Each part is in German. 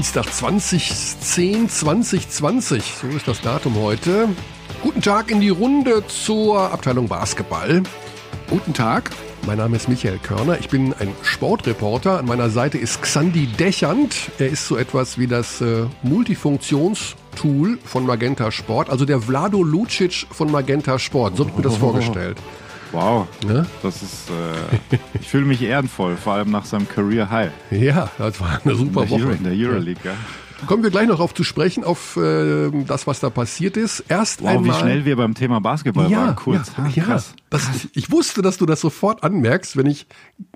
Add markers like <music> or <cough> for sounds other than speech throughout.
Dienstag 2010 2020, so ist das Datum heute. Guten Tag in die Runde zur Abteilung Basketball. Guten Tag. Mein Name ist Michael Körner, ich bin ein Sportreporter. An meiner Seite ist Xandi Dechand. Er ist so etwas wie das äh, Multifunktionstool von Magenta Sport, also der Vlado Lucic von Magenta Sport. So habe ich mir das <laughs> vorgestellt. Wow, ne? das ist, äh, ich fühle mich ehrenvoll, vor allem nach seinem Career High. Ja, das war eine super in Woche. Euro, in der Euroleague, ja. Kommen wir gleich noch auf zu sprechen, auf äh, das, was da passiert ist. Erst wow, einmal. wie schnell wir beim Thema Basketball ja, waren. Kurz. Ja, ja. Krass. Das, ich wusste, dass du das sofort anmerkst, wenn ich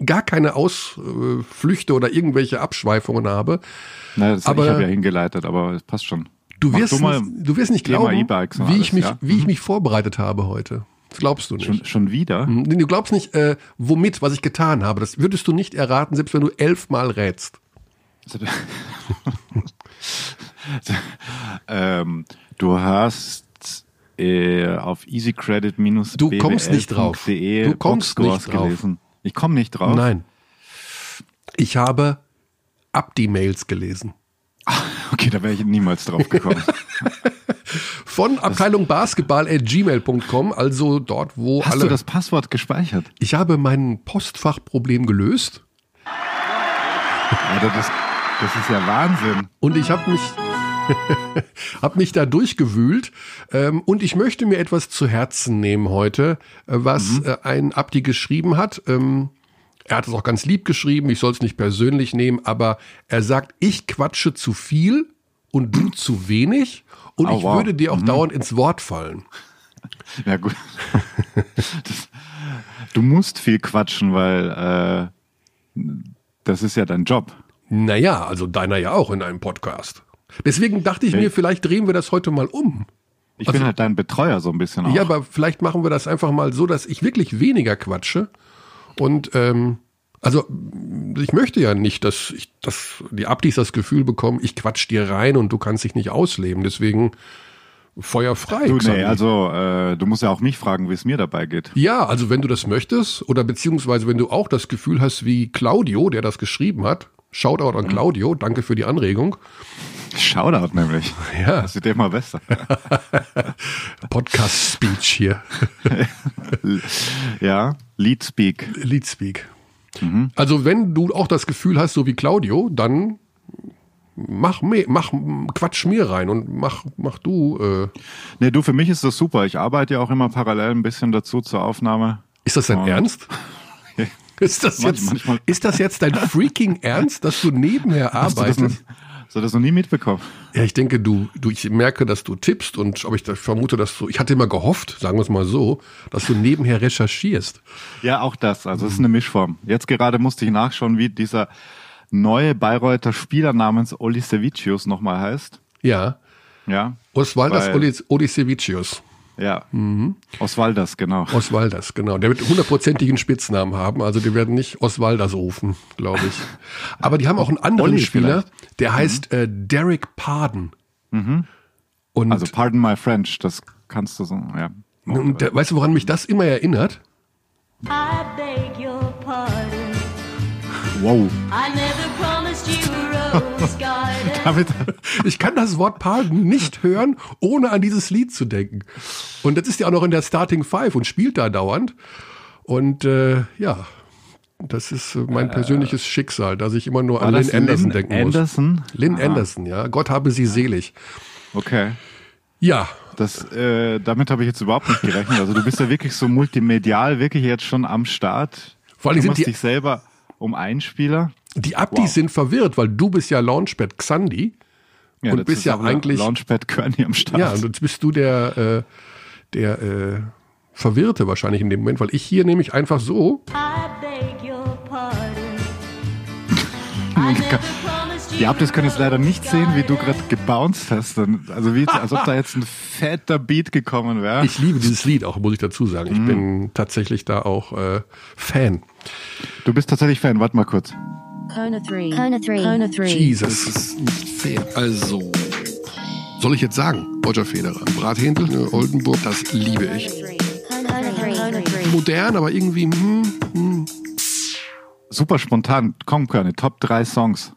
gar keine Ausflüchte oder irgendwelche Abschweifungen habe. Na, das, aber, ich habe ja hingeleitet, aber es passt schon. Du wirst, du, du wirst nicht glauben, e wie, ich mich, ja? wie ich mich vorbereitet habe heute. Das glaubst du nicht. Schon, schon wieder? Du glaubst nicht, äh, womit, was ich getan habe. Das würdest du nicht erraten, selbst wenn du elfmal rätst. <laughs> ähm, du hast äh, auf easycredit minus Du kommst nicht drauf. Du kommst nicht drauf. Gelesen. Ich komme nicht drauf. Nein. Ich habe Abdi-Mails gelesen. <laughs> Okay, da wäre ich niemals drauf gekommen. <laughs> Von Abteilung Basketball at gmail.com, also dort, wo Hast alle. du das Passwort gespeichert? Ich habe mein Postfachproblem gelöst. Alter, das, das ist ja Wahnsinn. Und ich habe mich, <laughs> hab mich da durchgewühlt. Ähm, und ich möchte mir etwas zu Herzen nehmen heute, äh, was mhm. äh, ein Abdi geschrieben hat. Ähm, er hat es auch ganz lieb geschrieben, ich soll es nicht persönlich nehmen, aber er sagt, ich quatsche zu viel und du zu wenig und Oh, ich wow. würde dir auch Mhm. dauernd ins Wort fallen. <laughs> Ja, gut. Das, du musst viel quatschen, weil äh, das ist ja dein Job. Naja, also deiner ja auch in einem Podcast. Deswegen dachte ich mir, vielleicht drehen wir das heute mal um. Ich Also- bin halt dein Betreuer so ein bisschen auch. Ja, aber vielleicht machen wir das einfach mal so, dass ich wirklich weniger quatsche. Und ähm, also ich möchte ja nicht, dass ich, dass die Abdis das Gefühl bekommen, ich quatsch dir rein und du kannst dich nicht ausleben. Deswegen Feuer frei. du, nee, also äh, du musst ja auch mich fragen, wie es mir dabei geht. ja, also wenn du das möchtest oder beziehungsweise wenn du auch das Gefühl hast wie Claudio, der das geschrieben hat, Shoutout Mhm. an Claudio, danke für die Anregung. Shoutout nämlich. Ja. Das wird immer besser. <laughs> Podcast-Speech hier. <laughs> ja, Lead Speak. Leadspeak. Mhm. Also wenn du auch das Gefühl hast, so wie Claudio, dann mach mir, mach, quatsch mir rein und mach, mach du. Äh, Nee, du, für mich ist das super. Ich arbeite ja auch immer parallel ein bisschen dazu zur Aufnahme. ist das dein Und- Ernst? <laughs> Ist das, jetzt, manchmal- ist das jetzt dein freaking Ernst, dass du nebenher Hast du das arbeitest? Hast du das noch nie mitbekommen? Ja, ich denke, du, du, ich merke, dass du tippst und aber ich vermute, dass du, ich hatte immer gehofft, sagen wir es mal so, dass du nebenher recherchierst. Ja, auch das. Also es ist eine Mischform. Jetzt gerade musste ich nachschauen, wie dieser neue Bayreuther Spieler namens Olisevicius nochmal heißt. Ja. Ja, Odis- Odisevicius. Ja. Mhm. Osvaldas, genau. Osvaldas, genau. Der wird hundertprozentigen Spitznamen haben. Also die werden nicht Osvaldas rufen, glaube ich. Aber die haben auch einen anderen Olli Spieler, vielleicht. Mhm. der heißt äh, Derek Pardon. Und, Also pardon my French, das kannst du so, ja. und der, weißt du, woran mich das immer erinnert? I beg your pardon. Wow. I never promised you a rose garden. <laughs> Damit, Ich kann das Wort Pardon nicht hören, ohne an dieses Lied zu denken. Und das ist ja auch noch in der Starting Five und spielt da dauernd. Und äh, ja, das ist äh, mein persönliches Schicksal, dass ich immer nur an Lynn Anderson Lynn denken Anderson? muss. Lynn Aha. Anderson, ja. Gott habe sie selig. Okay. Ja, Das, äh, damit habe ich jetzt überhaupt nicht gerechnet. Also du bist ja wirklich so multimedial, wirklich jetzt schon am Start. Vor allem du sind die- dich selber um einen Spieler. Die Abdis Wow. sind verwirrt, weil du bist ja Launchpad Xandi. Ja, Und bist ist ja eigentlich- Launchpad Kearney am Start. Ja, und jetzt bist du der, äh, der äh, Verwirrte wahrscheinlich in dem Moment, weil ich hier nämlich einfach so, I beg your pardon. I never promised you Die Abdis können jetzt leider nicht sehen, wie du gerade gebounced hast. Also wie, als ob da jetzt ein fetter Beat gekommen wäre. ich liebe dieses Lied auch, muss ich dazu sagen. Ich bin tatsächlich da auch äh, Fan. Du bist tatsächlich Fan, warte mal kurz. Kona 3. Kona 3. Kona 3. Jesus. ist nicht fair. Also, soll ich jetzt sagen, Roger Federer, Brathändel, ne, Oldenburg, das liebe ich. Kona 3. Kona 3. Modern, aber irgendwie, hm, hm. Super spontan. Komm, Körne, Top 3 Songs.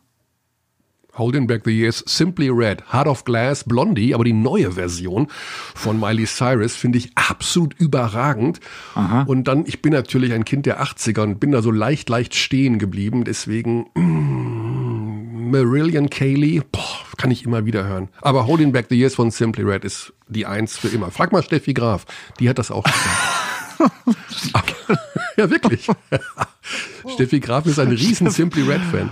Holding Back the Years, Simply Red, Heart of Glass, Blondie, aber die neue Version von Miley Cyrus finde ich absolut überragend. Und dann, ich bin natürlich ein Kind der 80er und bin da so leicht, leicht stehen geblieben. Deswegen mm, Marillion Kaylee, boah, kann ich immer wieder hören. Aber Holding Back the Years von Simply Red ist die Eins für immer. Frag mal Steffi Graf, die hat das auch gesagt. <laughs> <laughs> Ja, wirklich. <laughs> Steffi Graf ist ein riesen Simply Red Fan.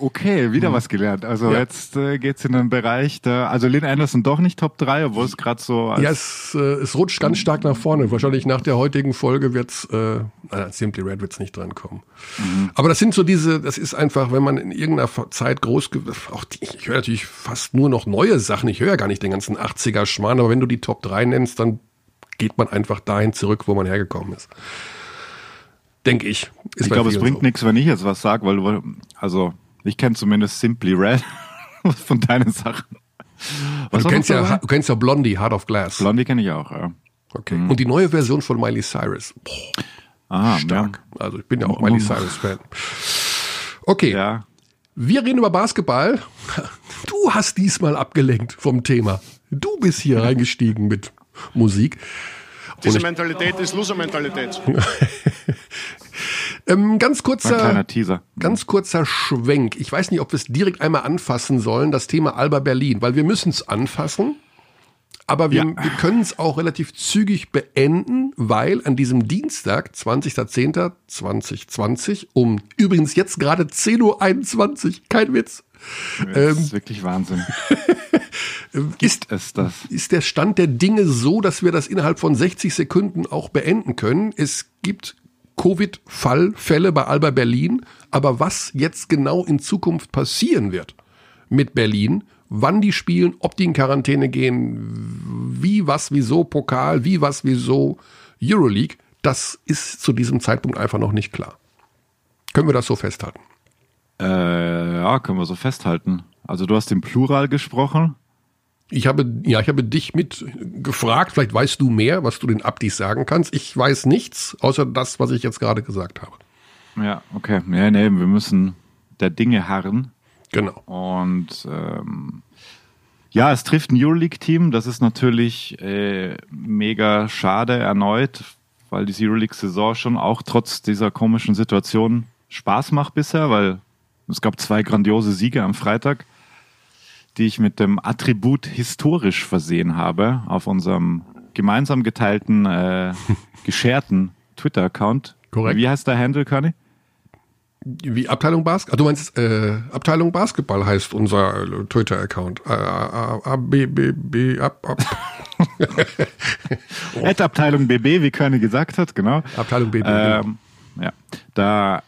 Okay, wieder was gelernt. Also Mhm. Ja. jetzt äh, geht's in den Bereich der, also Lynn Anderson doch nicht Top 3, obwohl es gerade so Ja, es, äh, es rutscht ganz stark nach vorne. Wahrscheinlich nach der heutigen Folge wird's, äh, Simply Red wird's nicht drankommen. Aber das sind so diese, das ist einfach, wenn man in irgendeiner Zeit groß, auch die, ich höre natürlich fast nur noch neue Sachen. Ich höre ja gar nicht den ganzen 80er Schmarrn, aber wenn du die Top 3 nennst, dann geht man einfach dahin zurück, wo man hergekommen ist. Denke ich. Ich glaube, es bringt so. nichts, wenn ich jetzt was sage, weil du, also ich kenne zumindest Simply Red <laughs> von deinen Sachen. Was Du kennst, ja, du kennst ja Blondie, Heart of Glass. Blondie kenne ich auch, ja. Okay. Und die neue Version von Miley Cyrus. Boah, Ah, stark. Also ich bin ja auch Miley Cyrus Fan. Okay. Ja. ja. Wir reden über Basketball. Du hast diesmal abgelenkt vom Thema. Du bist hier reingestiegen mit Musik. Diese Mentalität ist Loser-Mentalität. <laughs> Ähm, ganz Ein kurzer, kleiner Teaser. ganz kurzer Schwenk. Ich weiß nicht, ob wir es direkt einmal anfassen sollen, das Thema Alba Berlin, weil wir müssen es anfassen. Aber wir, Ja. wir können es auch relativ zügig beenden, weil an diesem Dienstag, 20.10.2020, um übrigens jetzt gerade 10.21 Uhr, kein Witz, Das ähm, ist wirklich Wahnsinn. <laughs> ist Ist das? ist der Stand der Dinge so, dass wir das innerhalb von 60 Sekunden auch beenden können. Es gibt Covid-Fallfälle bei Alba Berlin, aber was jetzt genau in Zukunft passieren wird mit Berlin, wann die spielen, ob die in Quarantäne gehen, wie, was, wieso Pokal, wie, was, wieso Euroleague, das ist zu diesem Zeitpunkt einfach noch nicht klar. Können wir das so festhalten? Äh, ja, können wir so festhalten. Also du hast im Plural gesprochen. Ich habe, ja, ich habe dich mit gefragt, vielleicht weißt du mehr, was du den Abdis sagen kannst. Ich weiß nichts, außer das, was ich jetzt gerade gesagt habe. Ja, okay. Ja, nee, wir müssen der Dinge harren. Genau. Und ähm, ja, es trifft ein Euroleague-Team. Das ist natürlich äh, mega schade erneut, weil die Euroleague-Saison schon auch trotz dieser komischen Situation Spaß macht bisher, weil es gab zwei grandiose Siege am Freitag, die ich mit dem Attribut historisch versehen habe auf unserem gemeinsam geteilten, äh, <laughs> gescherten Twitter-Account. Korrekt. Wie heißt der Handle, Conny? Wie Abteilung Basketball? Du meinst, äh, Abteilung Basketball heißt unser Twitter-Account. Äh, A, A, B, B, B, ab, ab. <laughs> At Abteilung BB, wie Körne gesagt hat, genau. Abteilung BB, Ähm, ja, da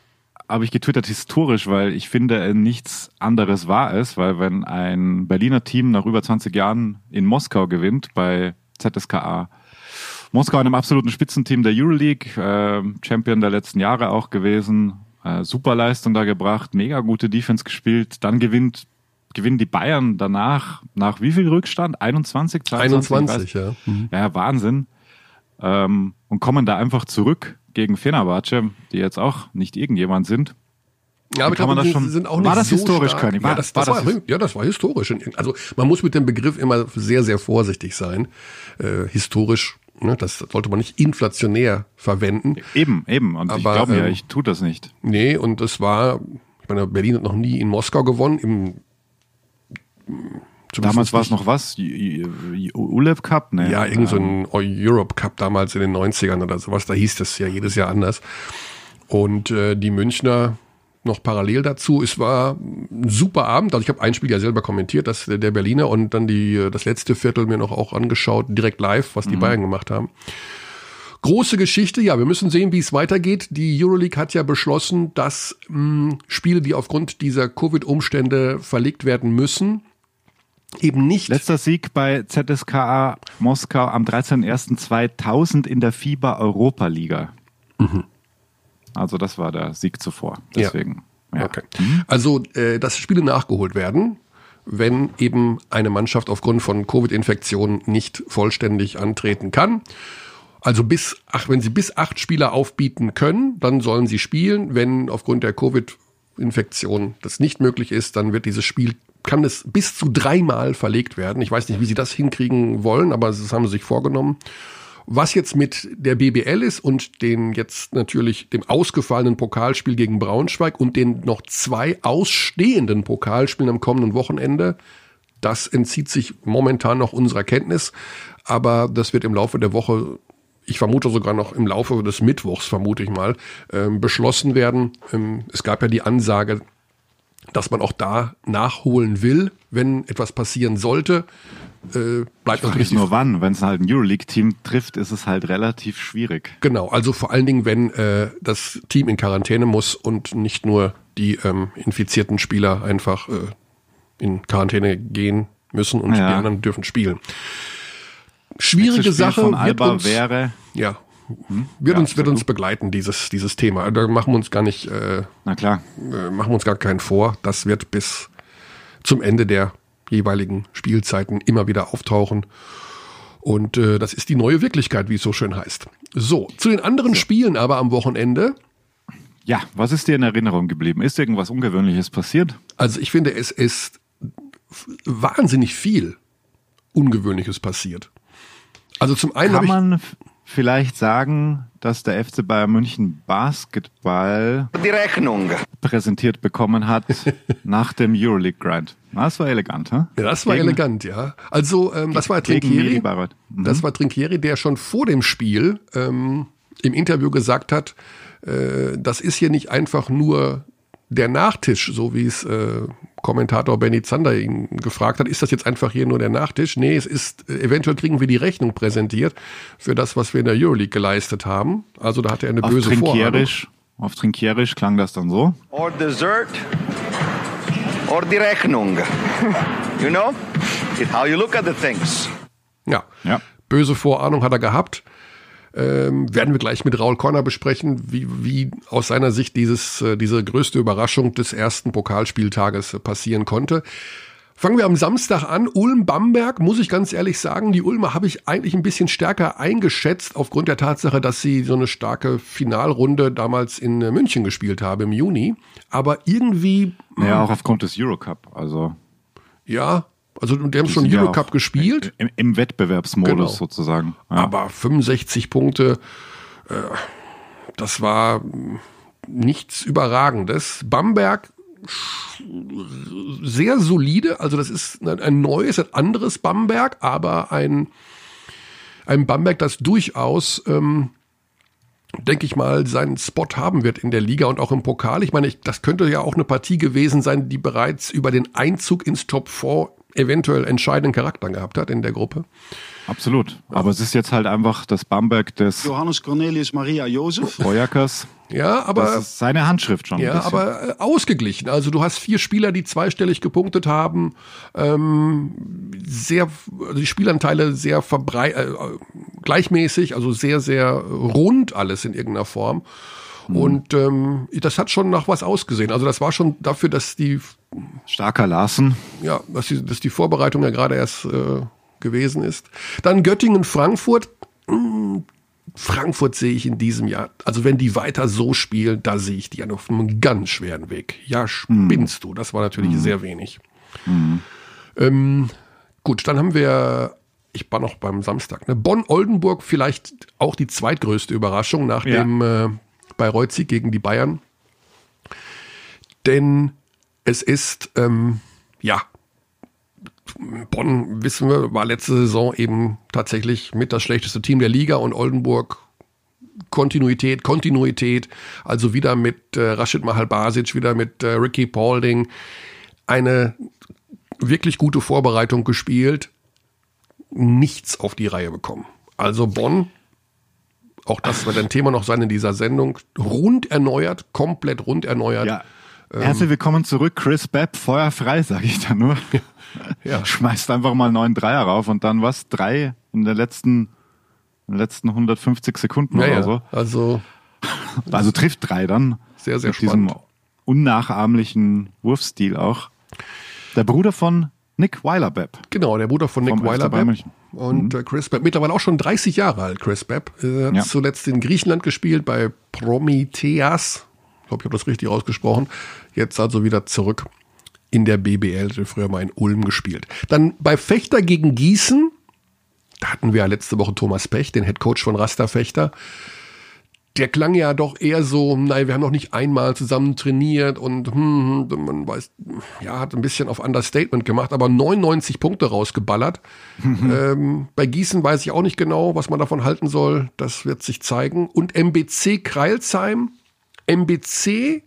habe ich getwittert historisch, weil ich finde, nichts anderes war es, weil wenn ein Berliner Team nach über 20 Jahren in Moskau gewinnt bei ZSKA, Moskau einem absoluten Spitzenteam der Euroleague, äh, Champion der letzten Jahre auch gewesen, äh, super Leistung da gebracht, mega gute Defense gespielt, dann gewinnt gewinnen die Bayern danach nach wie viel Rückstand? 21, 22? Ich 21, weiß- ja. Mhm. ja, Wahnsinn. Ähm, und kommen da einfach zurück gegen Fenerbahce, die jetzt auch nicht irgendjemand sind. Ja, aber ich kann man glaube, das schon- sind auch War nicht das so historisch, stark. Körny? War- ja, das, war das das war, ja, das war historisch. Also man muss mit dem Begriff immer sehr, sehr vorsichtig sein. Äh, historisch, ne, das sollte man nicht inflationär verwenden. Eben, eben. Und ich Aber, glaube mir, ähm, ich tue das nicht. Nee, und es war, ich meine, Berlin hat noch nie in Moskau gewonnen. Im, Damals war es noch was? Ulev Cup? Nee. Ja, irgend so ein Europe Cup damals in den 90ern oder sowas. Da hieß das ja jedes Jahr anders. Und äh, die Münchner noch parallel dazu. Es war ein super Abend. Also ich habe ein Spiel ja selber kommentiert, das der Berliner und dann die äh, das letzte Viertel mir noch auch angeschaut, direkt live, was die Bayern gemacht haben. Große Geschichte, ja, wir müssen sehen, wie es weitergeht. Die Euroleague hat ja beschlossen, dass mh, Spiele, die aufgrund dieser Covid-Umstände verlegt werden müssen, eben nicht Letzter Sieg bei ZSKA Moskau am 13.01.2000 in der FIBA Europa Liga. Also das war der Sieg zuvor. Ja. Deswegen. Ja. Okay. Also, äh, dass Spiele nachgeholt werden, wenn eben eine Mannschaft aufgrund von Covid-Infektionen nicht vollständig antreten kann. Also bis, ach, wenn sie bis acht Spieler aufbieten können, dann sollen sie spielen. Wenn aufgrund der Covid-Infektion das nicht möglich ist, dann wird dieses Spiel kann es bis zu dreimal verlegt werden. Ich weiß nicht, wie sie das hinkriegen wollen, aber das haben sie sich vorgenommen. Was jetzt mit der BBL ist und den jetzt natürlich dem ausgefallenen Pokalspiel gegen Braunschweig und den noch zwei ausstehenden Pokalspielen am kommenden Wochenende, das entzieht sich momentan noch unserer Kenntnis, aber das wird im Laufe der Woche, ich vermute sogar noch im Laufe des Mittwochs, vermute ich mal, ähm, beschlossen werden. Ähm, es gab ja die Ansage, dass man auch da nachholen will, wenn etwas passieren sollte. Äh, bleibt Frage natürlich nur wann. Wenn es halt ein Euroleague-Team trifft, ist es halt relativ schwierig. Genau, also vor allen Dingen, wenn äh, das Team in Quarantäne muss und nicht nur die ähm, infizierten Spieler einfach äh, in Quarantäne gehen müssen und Ja. die anderen dürfen spielen. Schwierige Sache von Alba uns, wäre, ja, wird Ja, uns wird uns begleiten dieses dieses Thema. Da machen wir uns gar nicht äh, na klar, äh, machen wir uns gar keinen vor. Das wird bis zum Ende der jeweiligen Spielzeiten immer wieder auftauchen. Und äh, das ist die neue Wirklichkeit, wie es so schön heißt. So, zu den anderen Spielen aber am Wochenende. ja, was ist dir in Erinnerung geblieben? Ist irgendwas Ungewöhnliches passiert? Also ich finde, es ist wahnsinnig viel Ungewöhnliches passiert. Also zum einen Kann man vielleicht sagen, dass der FC Bayern München Basketball Die Rechnung. präsentiert bekommen hat <laughs> nach dem Euroleague Grind? Das war elegant, hä? Ja, das war Gegen- elegant, ja. Also ähm, das war Trinkieri. Mhm. Das war Trinkieri, der schon vor dem Spiel ähm, im Interview gesagt hat, äh, das ist hier nicht einfach nur der Nachtisch, so wie es äh, Kommentator Benny Zander ihn gefragt hat, ist das jetzt einfach hier nur der Nachtisch? Nee, es ist, äh, eventuell kriegen wir die Rechnung präsentiert für das, was wir in der Euroleague geleistet haben. Also da hatte er eine auf böse Vorahnung. Trinkierisch, auf Trinkierisch klang das dann so. Or dessert. Or die Rechnung. You know? It's how you look at the things. Ja. Ja. Böse Vorahnung hat er gehabt. Ähm, werden wir gleich mit Raul Corner besprechen, wie, wie aus seiner Sicht dieses, äh, diese größte Überraschung des ersten Pokalspieltages äh, passieren konnte. Fangen wir am Samstag an. Ulm-Bamberg, muss ich ganz ehrlich sagen, die Ulmer habe ich eigentlich ein bisschen stärker eingeschätzt, aufgrund der Tatsache, dass sie so eine starke Finalrunde damals in äh, München gespielt haben im Juni. Aber irgendwie, Ja, auch aufgrund des Eurocup. Also ja, also die haben schon ja Eurocup auch gespielt. Im, im Wettbewerbsmodus Genau. sozusagen. Ja. Aber 65 Punkte, äh, das war nichts Überragendes. Bamberg sehr solide, also das ist ein, ein neues, ein anderes Bamberg, aber ein, ein Bamberg, das durchaus, ähm, denke ich mal, seinen Spot haben wird in der Liga und auch im Pokal. Ich meine, ich, das könnte ja auch eine Partie gewesen sein, die bereits über den Einzug ins Top 4 eventuell entscheidenden Charakter gehabt hat in der Gruppe. Absolut. Aber es ist jetzt halt einfach das Bamberg des Johannes Cornelius Maria Jozef. Feuerkers. Ja, aber Das ist seine Handschrift schon. ein Ja, bisschen. aber äh, ausgeglichen. Also du hast vier Spieler, die zweistellig gepunktet haben. Ähm, sehr, also die Spielanteile sehr verbrei äh, gleichmäßig, also sehr, sehr rund alles in irgendeiner Form. Und ähm, das hat schon nach was ausgesehen. Also das war schon dafür, dass die, Starker Larsen. ja, dass die, dass die Vorbereitung ja gerade erst äh, gewesen ist. Dann Göttingen, Frankfurt. Hm, Frankfurt sehe ich in diesem Jahr, also wenn die weiter so spielen, da sehe ich die auf einem ganz schweren Weg. Ja, spinnst du. Das war natürlich sehr wenig. Ähm, gut, dann haben wir, ich war noch beim Samstag, ne? Bonn-Oldenburg vielleicht auch die zweitgrößte Überraschung nach Ja. dem äh, Bayreuth-Sieg gegen die Bayern. Denn es ist, ähm, ja, Bonn, wissen wir, war letzte Saison eben tatsächlich mit das schlechteste Team der Liga und Oldenburg Kontinuität, Kontinuität, also wieder mit äh, Rashid Mahalbasic, wieder mit äh, Ricky Paulding, eine wirklich gute Vorbereitung gespielt, nichts auf die Reihe bekommen. Also Bonn, auch das wird ein Thema noch sein in dieser Sendung, rund erneuert, komplett rund erneuert. Ja. Herzlich willkommen zurück, Chris Bepp, feuerfrei, sage ich da nur. Ja. <laughs> Schmeißt einfach mal einen neuen Dreier rauf und dann was? Drei in der letzten, in den letzten 150 Sekunden Ja, oder so. Also <laughs> Also trifft drei dann. Sehr, sehr Mit diesem spannend. unnachahmlichen Wurfstil auch. Der Bruder von Nick Weiler-Bepp. Genau, der Bruder von Nick Vom FC Weiler Bayern Bepp. München. Und äh, Chris Bepp, mittlerweile auch schon 30 Jahre alt, Chris Bepp. Er hat Ja. zuletzt in Griechenland gespielt, bei Prometheas. Ich glaube, ich habe das richtig ausgesprochen. Jetzt also wieder zurück in der BBL, der früher mal in Ulm gespielt. Dann bei Fechter gegen Gießen, da hatten wir ja letzte Woche Thomas Pech, den Head Coach von Rasta Fechter. Der klang ja doch eher so, nein, wir haben noch nicht einmal zusammen trainiert und hm, hm, man weiß, ja, hat ein bisschen auf Understatement gemacht, aber 99 Punkte rausgeballert. <laughs> ähm, bei Gießen weiß ich auch nicht genau, was man davon halten soll. Das wird sich zeigen. Und MBC Kreilsheim, MBC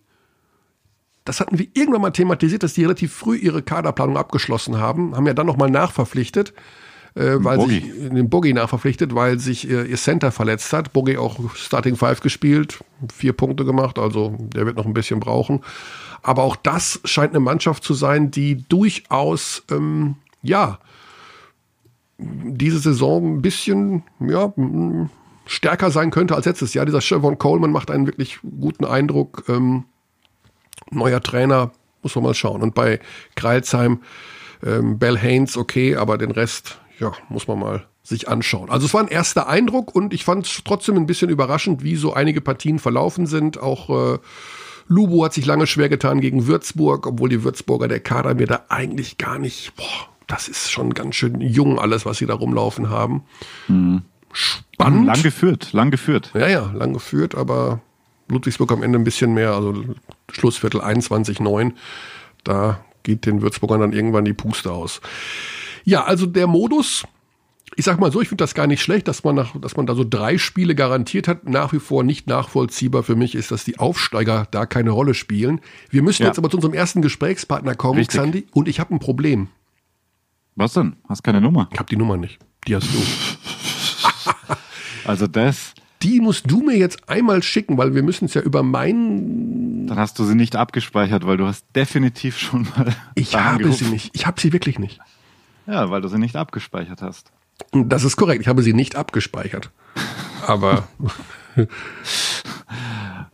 das hatten wir irgendwann mal thematisiert, dass die relativ früh ihre Kaderplanung abgeschlossen haben, haben ja dann nochmal nachverpflichtet, äh, weil Bogey. sich den Bogey nachverpflichtet, weil sich ihr, ihr Center verletzt hat. Bogey auch Starting Five gespielt, vier Punkte gemacht, also der wird noch ein bisschen brauchen. Aber auch das scheint eine Mannschaft zu sein, die durchaus, ähm, ja, diese Saison ein bisschen, ja, stärker sein könnte als letztes Jahr. Dieser Chevron Coleman macht einen wirklich guten Eindruck. Ähm, neuer Trainer, muss man mal schauen. Und bei Kreilsheim, ähm, Bell Haynes, okay, aber den Rest, ja, muss man mal sich anschauen. Also es war ein erster Eindruck und ich fand es trotzdem ein bisschen überraschend, wie so einige Partien verlaufen sind. Auch äh, Lubo hat sich lange schwer getan gegen Würzburg, obwohl die Würzburger, der Kader mir da eigentlich gar nicht, boah, das ist schon ganz schön jung alles, was sie da rumlaufen haben. Spannend. Lang geführt, lang geführt. Ja, ja, lang geführt, aber Ludwigsburg am Ende ein bisschen mehr, also Schlussviertel 21-9. Da geht den Würzburgern dann irgendwann die Puste aus. Ja, also der Modus, ich sag mal so, ich finde das gar nicht schlecht, dass man, nach, dass man da so drei Spiele garantiert hat. Nach wie vor nicht nachvollziehbar für mich ist, dass die Aufsteiger da keine Rolle spielen. Wir müssen Ja. jetzt aber zu unserem ersten Gesprächspartner kommen, Richtig. Xandi, und ich habe ein Problem. Was denn? Hast keine Nummer. Ich habe die Nummer nicht. Die hast du. <laughs> Also das, Die musst du mir jetzt einmal schicken, weil wir müssen es ja über meinen dann hast du sie nicht abgespeichert, weil du hast definitiv schon mal Ich habe angerufen. sie nicht. Ich habe sie wirklich nicht. Ja, weil du sie nicht abgespeichert hast. Das ist korrekt. Ich habe sie nicht abgespeichert. Aber <laughs>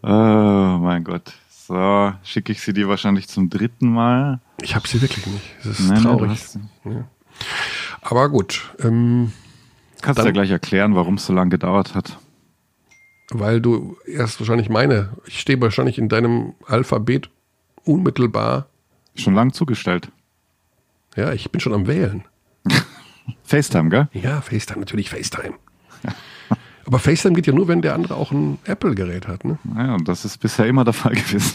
Oh mein Gott. So, schicke ich sie dir wahrscheinlich zum dritten Mal. ich habe sie wirklich nicht. Das ist Nein, traurig. sie. Aber gut, ähm, Kannst du ja gleich erklären, warum es so lange gedauert hat. Weil du erst wahrscheinlich meine, ich stehe wahrscheinlich in deinem Alphabet unmittelbar. Schon lang zugestellt. Ja, ich bin schon am Wählen. <laughs> FaceTime, gell? Ja, FaceTime, natürlich FaceTime. <laughs> Aber FaceTime geht ja nur, wenn der andere auch ein Apple-Gerät hat. Ne? Naja, und das ist bisher immer der Fall gewesen.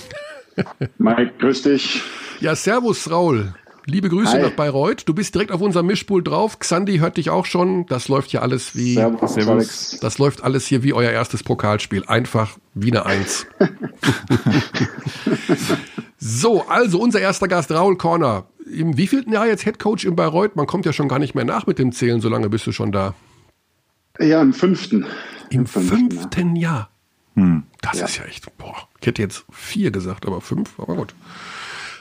Mike, grüß dich. Ja, Servus, Raul. Liebe Grüße Hi. nach Bayreuth. Du bist direkt auf unserem Mischpult drauf. Xandi hört dich auch schon. Das läuft ja alles wie. Servus, Servus. Das läuft alles hier wie euer erstes Pokalspiel. Einfach wie eine Eins. <laughs> so, also unser erster Gast, Raul Corner. Im wievielten Jahr jetzt Headcoach in Bayreuth? Man kommt ja schon gar nicht mehr nach mit dem Zählen, so lange bist du schon da. Ja, im fünften. Im fünften, fünften Jahr. Hm. Das Ja. ist ja echt, boah, ich hätte jetzt vier gesagt, aber fünf, aber gut.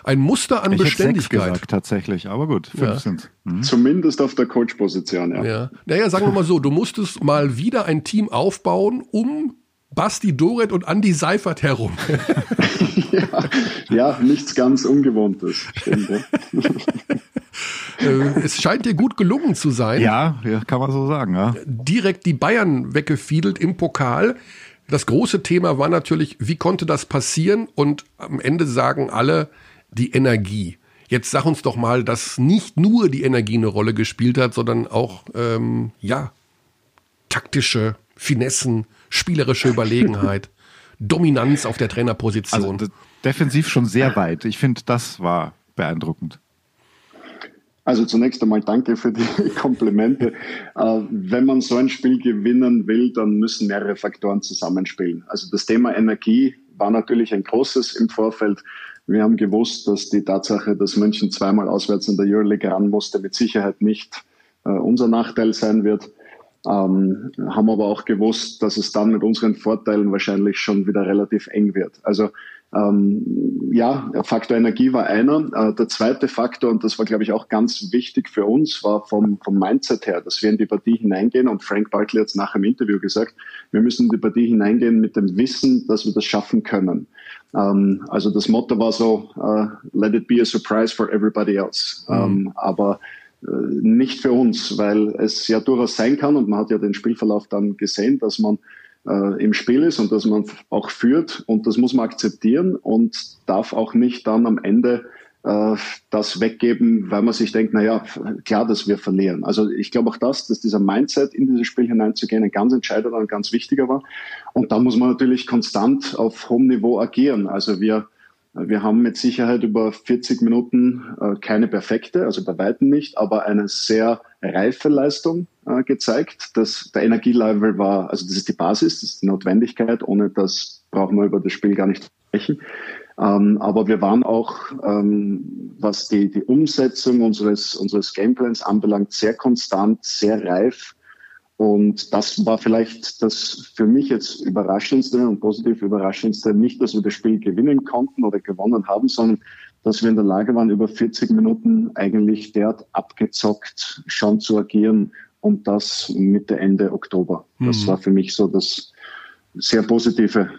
Ein Muster an Ich hätte sechs Beständigkeit. gesagt, tatsächlich. Aber gut, fünf Ja. sind Zumindest auf der Coach-Position, ja. Ja. Naja, sagen wir mal so, du musstest mal wieder ein Team aufbauen um Basti Doret und Andy Seifert herum. <laughs> <laughs> Ja, nichts ganz Ungewohntes. Stimmt, ja. <laughs> Äh, es scheint dir gut gelungen zu sein. Ja, ja, kann man so sagen, ja. Direkt die Bayern weggefiedelt im Pokal. Das große Thema war natürlich, wie konnte das passieren? Und am Ende sagen alle, die Energie. Jetzt sag uns doch mal, dass nicht nur die Energie eine Rolle gespielt hat, sondern auch, ähm, ja, taktische Finessen, spielerische Überlegenheit, <laughs> Dominanz auf der Trainerposition. Also defensiv schon sehr weit. Ich finde, das war beeindruckend. Also zunächst einmal danke für die <laughs> Komplimente. Äh, wenn man so ein Spiel gewinnen will, dann müssen mehrere Faktoren zusammenspielen. Also das Thema Energie war natürlich ein großes im Vorfeld. Wir haben gewusst, dass die Tatsache, dass München zweimal auswärts in der Euroleague ran musste, mit Sicherheit nicht äh, unser Nachteil sein wird. Ähm, haben aber auch gewusst, dass es dann mit unseren Vorteilen wahrscheinlich schon wieder relativ eng wird. Also ähm, ja, Faktor Energie war einer. Äh, der zweite Faktor, und das war, glaube ich, auch ganz wichtig für uns, war vom, vom Mindset her, dass wir in die Partie hineingehen. Und Frank Barkley hat es nach dem Interview gesagt, wir müssen in die Partie hineingehen mit dem Wissen, dass wir das schaffen können. Ähm, also das Motto war so, äh, let it be a surprise for everybody else. Ähm, aber äh, nicht für uns, weil es ja durchaus sein kann, und man hat ja den Spielverlauf dann gesehen, dass man äh, im Spiel ist und dass man auch führt und das muss man akzeptieren und darf auch nicht dann am Ende äh, das weggeben, weil man sich denkt, naja, klar, dass wir verlieren. Also ich glaube auch das, dass dieser Mindset in dieses Spiel hineinzugehen ein ganz entscheidender und ganz wichtiger war. Und da muss man natürlich konstant auf hohem Niveau agieren. Also wir wir haben mit Sicherheit über 40 Minuten äh, keine perfekte, also bei weitem nicht, aber eine sehr reife Leistung äh, gezeigt. Das, der Energielevel war, also das ist die Basis, das ist die Notwendigkeit. Ohne das brauchen wir über das Spiel gar nicht sprechen. Ähm, aber wir waren auch, ähm, was die, die Umsetzung unseres, unseres Gameplans anbelangt, sehr konstant, sehr reif und das war vielleicht das für mich jetzt überraschendste und positiv überraschendste, nicht, dass wir das Spiel gewinnen konnten oder gewonnen haben, sondern dass wir in der Lage waren, über 40 Minuten eigentlich derart abgezockt schon zu agieren und das Mitte, Ende Oktober. Das Mhm. war für mich so das sehr Positive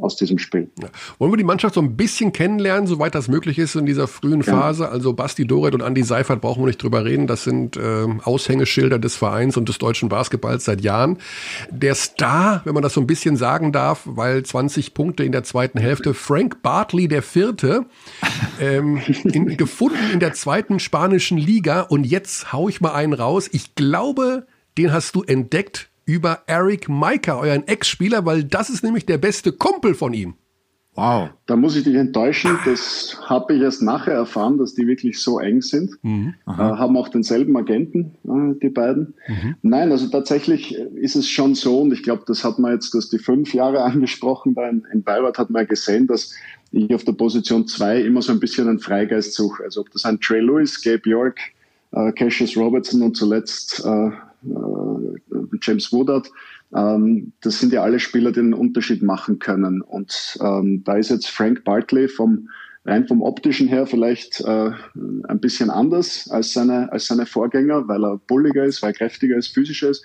aus diesem Spiel. Ja. Wollen wir die Mannschaft so ein bisschen kennenlernen, soweit das möglich ist in dieser frühen Ja. Phase? Also Basti Doret und Andi Seifert brauchen wir nicht drüber reden. Das sind ähm, Aushängeschilder des Vereins und des deutschen Basketballs seit Jahren. Der Star, wenn man das so ein bisschen sagen darf, weil 20 Punkte in der zweiten Hälfte, Frank Bartley der Vierte, ähm, in, gefunden in der zweiten spanischen Liga. Und jetzt hau ich mal einen raus. Ich glaube, den hast du entdeckt über Eric Maiker, euren Ex-Spieler, weil das ist nämlich der beste Kumpel von ihm. Wow. Da muss ich dich enttäuschen, das habe ich erst nachher erfahren, dass die wirklich so eng sind. Äh, haben auch denselben Agenten, äh, die beiden. Nein, also tatsächlich ist es schon so, und ich glaube, das hat man jetzt, dass die fünf Jahre <laughs> angesprochen, da in, in Bayreuth hat man ja gesehen, dass ich auf der Position zwei immer so ein bisschen einen Freigeist suche. Also ob das ein Trey Lewis, Gabe York, äh, Cassius Robertson und zuletzt äh, äh, James Woodard. Ähm, das sind ja alle Spieler, die einen Unterschied machen können. Und ähm, da ist jetzt Frank Bartley vom rein vom optischen her vielleicht äh, ein bisschen anders als seine als seine Vorgänger, weil er bulliger ist, weil er kräftiger ist, physischer ist.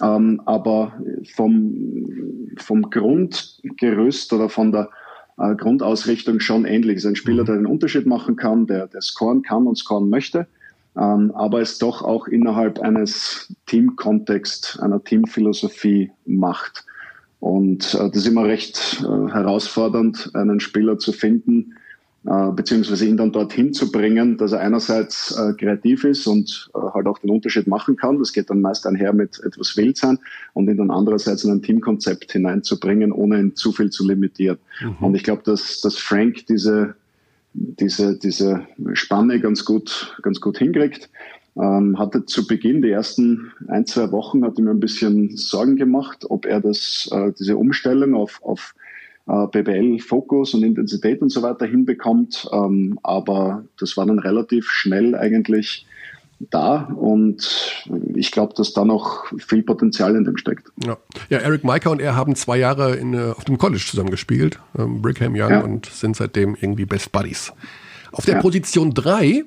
Ähm, aber vom vom Grundgerüst oder von der äh, Grundausrichtung schon ähnlich. Ist ein Spieler, der den Unterschied machen kann, der der scoren kann und scoren möchte ähm, aber es doch auch innerhalb eines Teamkontext, einer Teamphilosophie macht. Und äh, das ist immer recht äh, herausfordernd, einen Spieler zu finden, äh, beziehungsweise ihn dann dorthin zu bringen, dass er einerseits äh, kreativ ist und äh, halt auch den Unterschied machen kann. Das geht dann meist einher mit etwas Wildsein und ihn dann andererseits in ein Teamkonzept hineinzubringen, ohne ihn zu viel zu limitieren. Und ich glaube, dass, dass Frank diese diese, diese Spanne ganz gut, ganz gut hinkriegt. Ähm, hatte zu Beginn, die ersten ein, zwei Wochen, hatte mir ein bisschen Sorgen gemacht, ob er das, äh, diese Umstellung auf, auf äh, BBL-Fokus und Intensität und so weiter hinbekommt. Ähm, aber das war dann relativ schnell eigentlich da und ich glaube, dass da noch viel Potenzial in dem steckt. Ja, ja Eric Maiker und er haben zwei Jahre in, äh, auf dem College zusammen gespielt, ähm, Brigham Young, Ja. und sind seitdem irgendwie Best Buddies. Auf der Ja. Position drei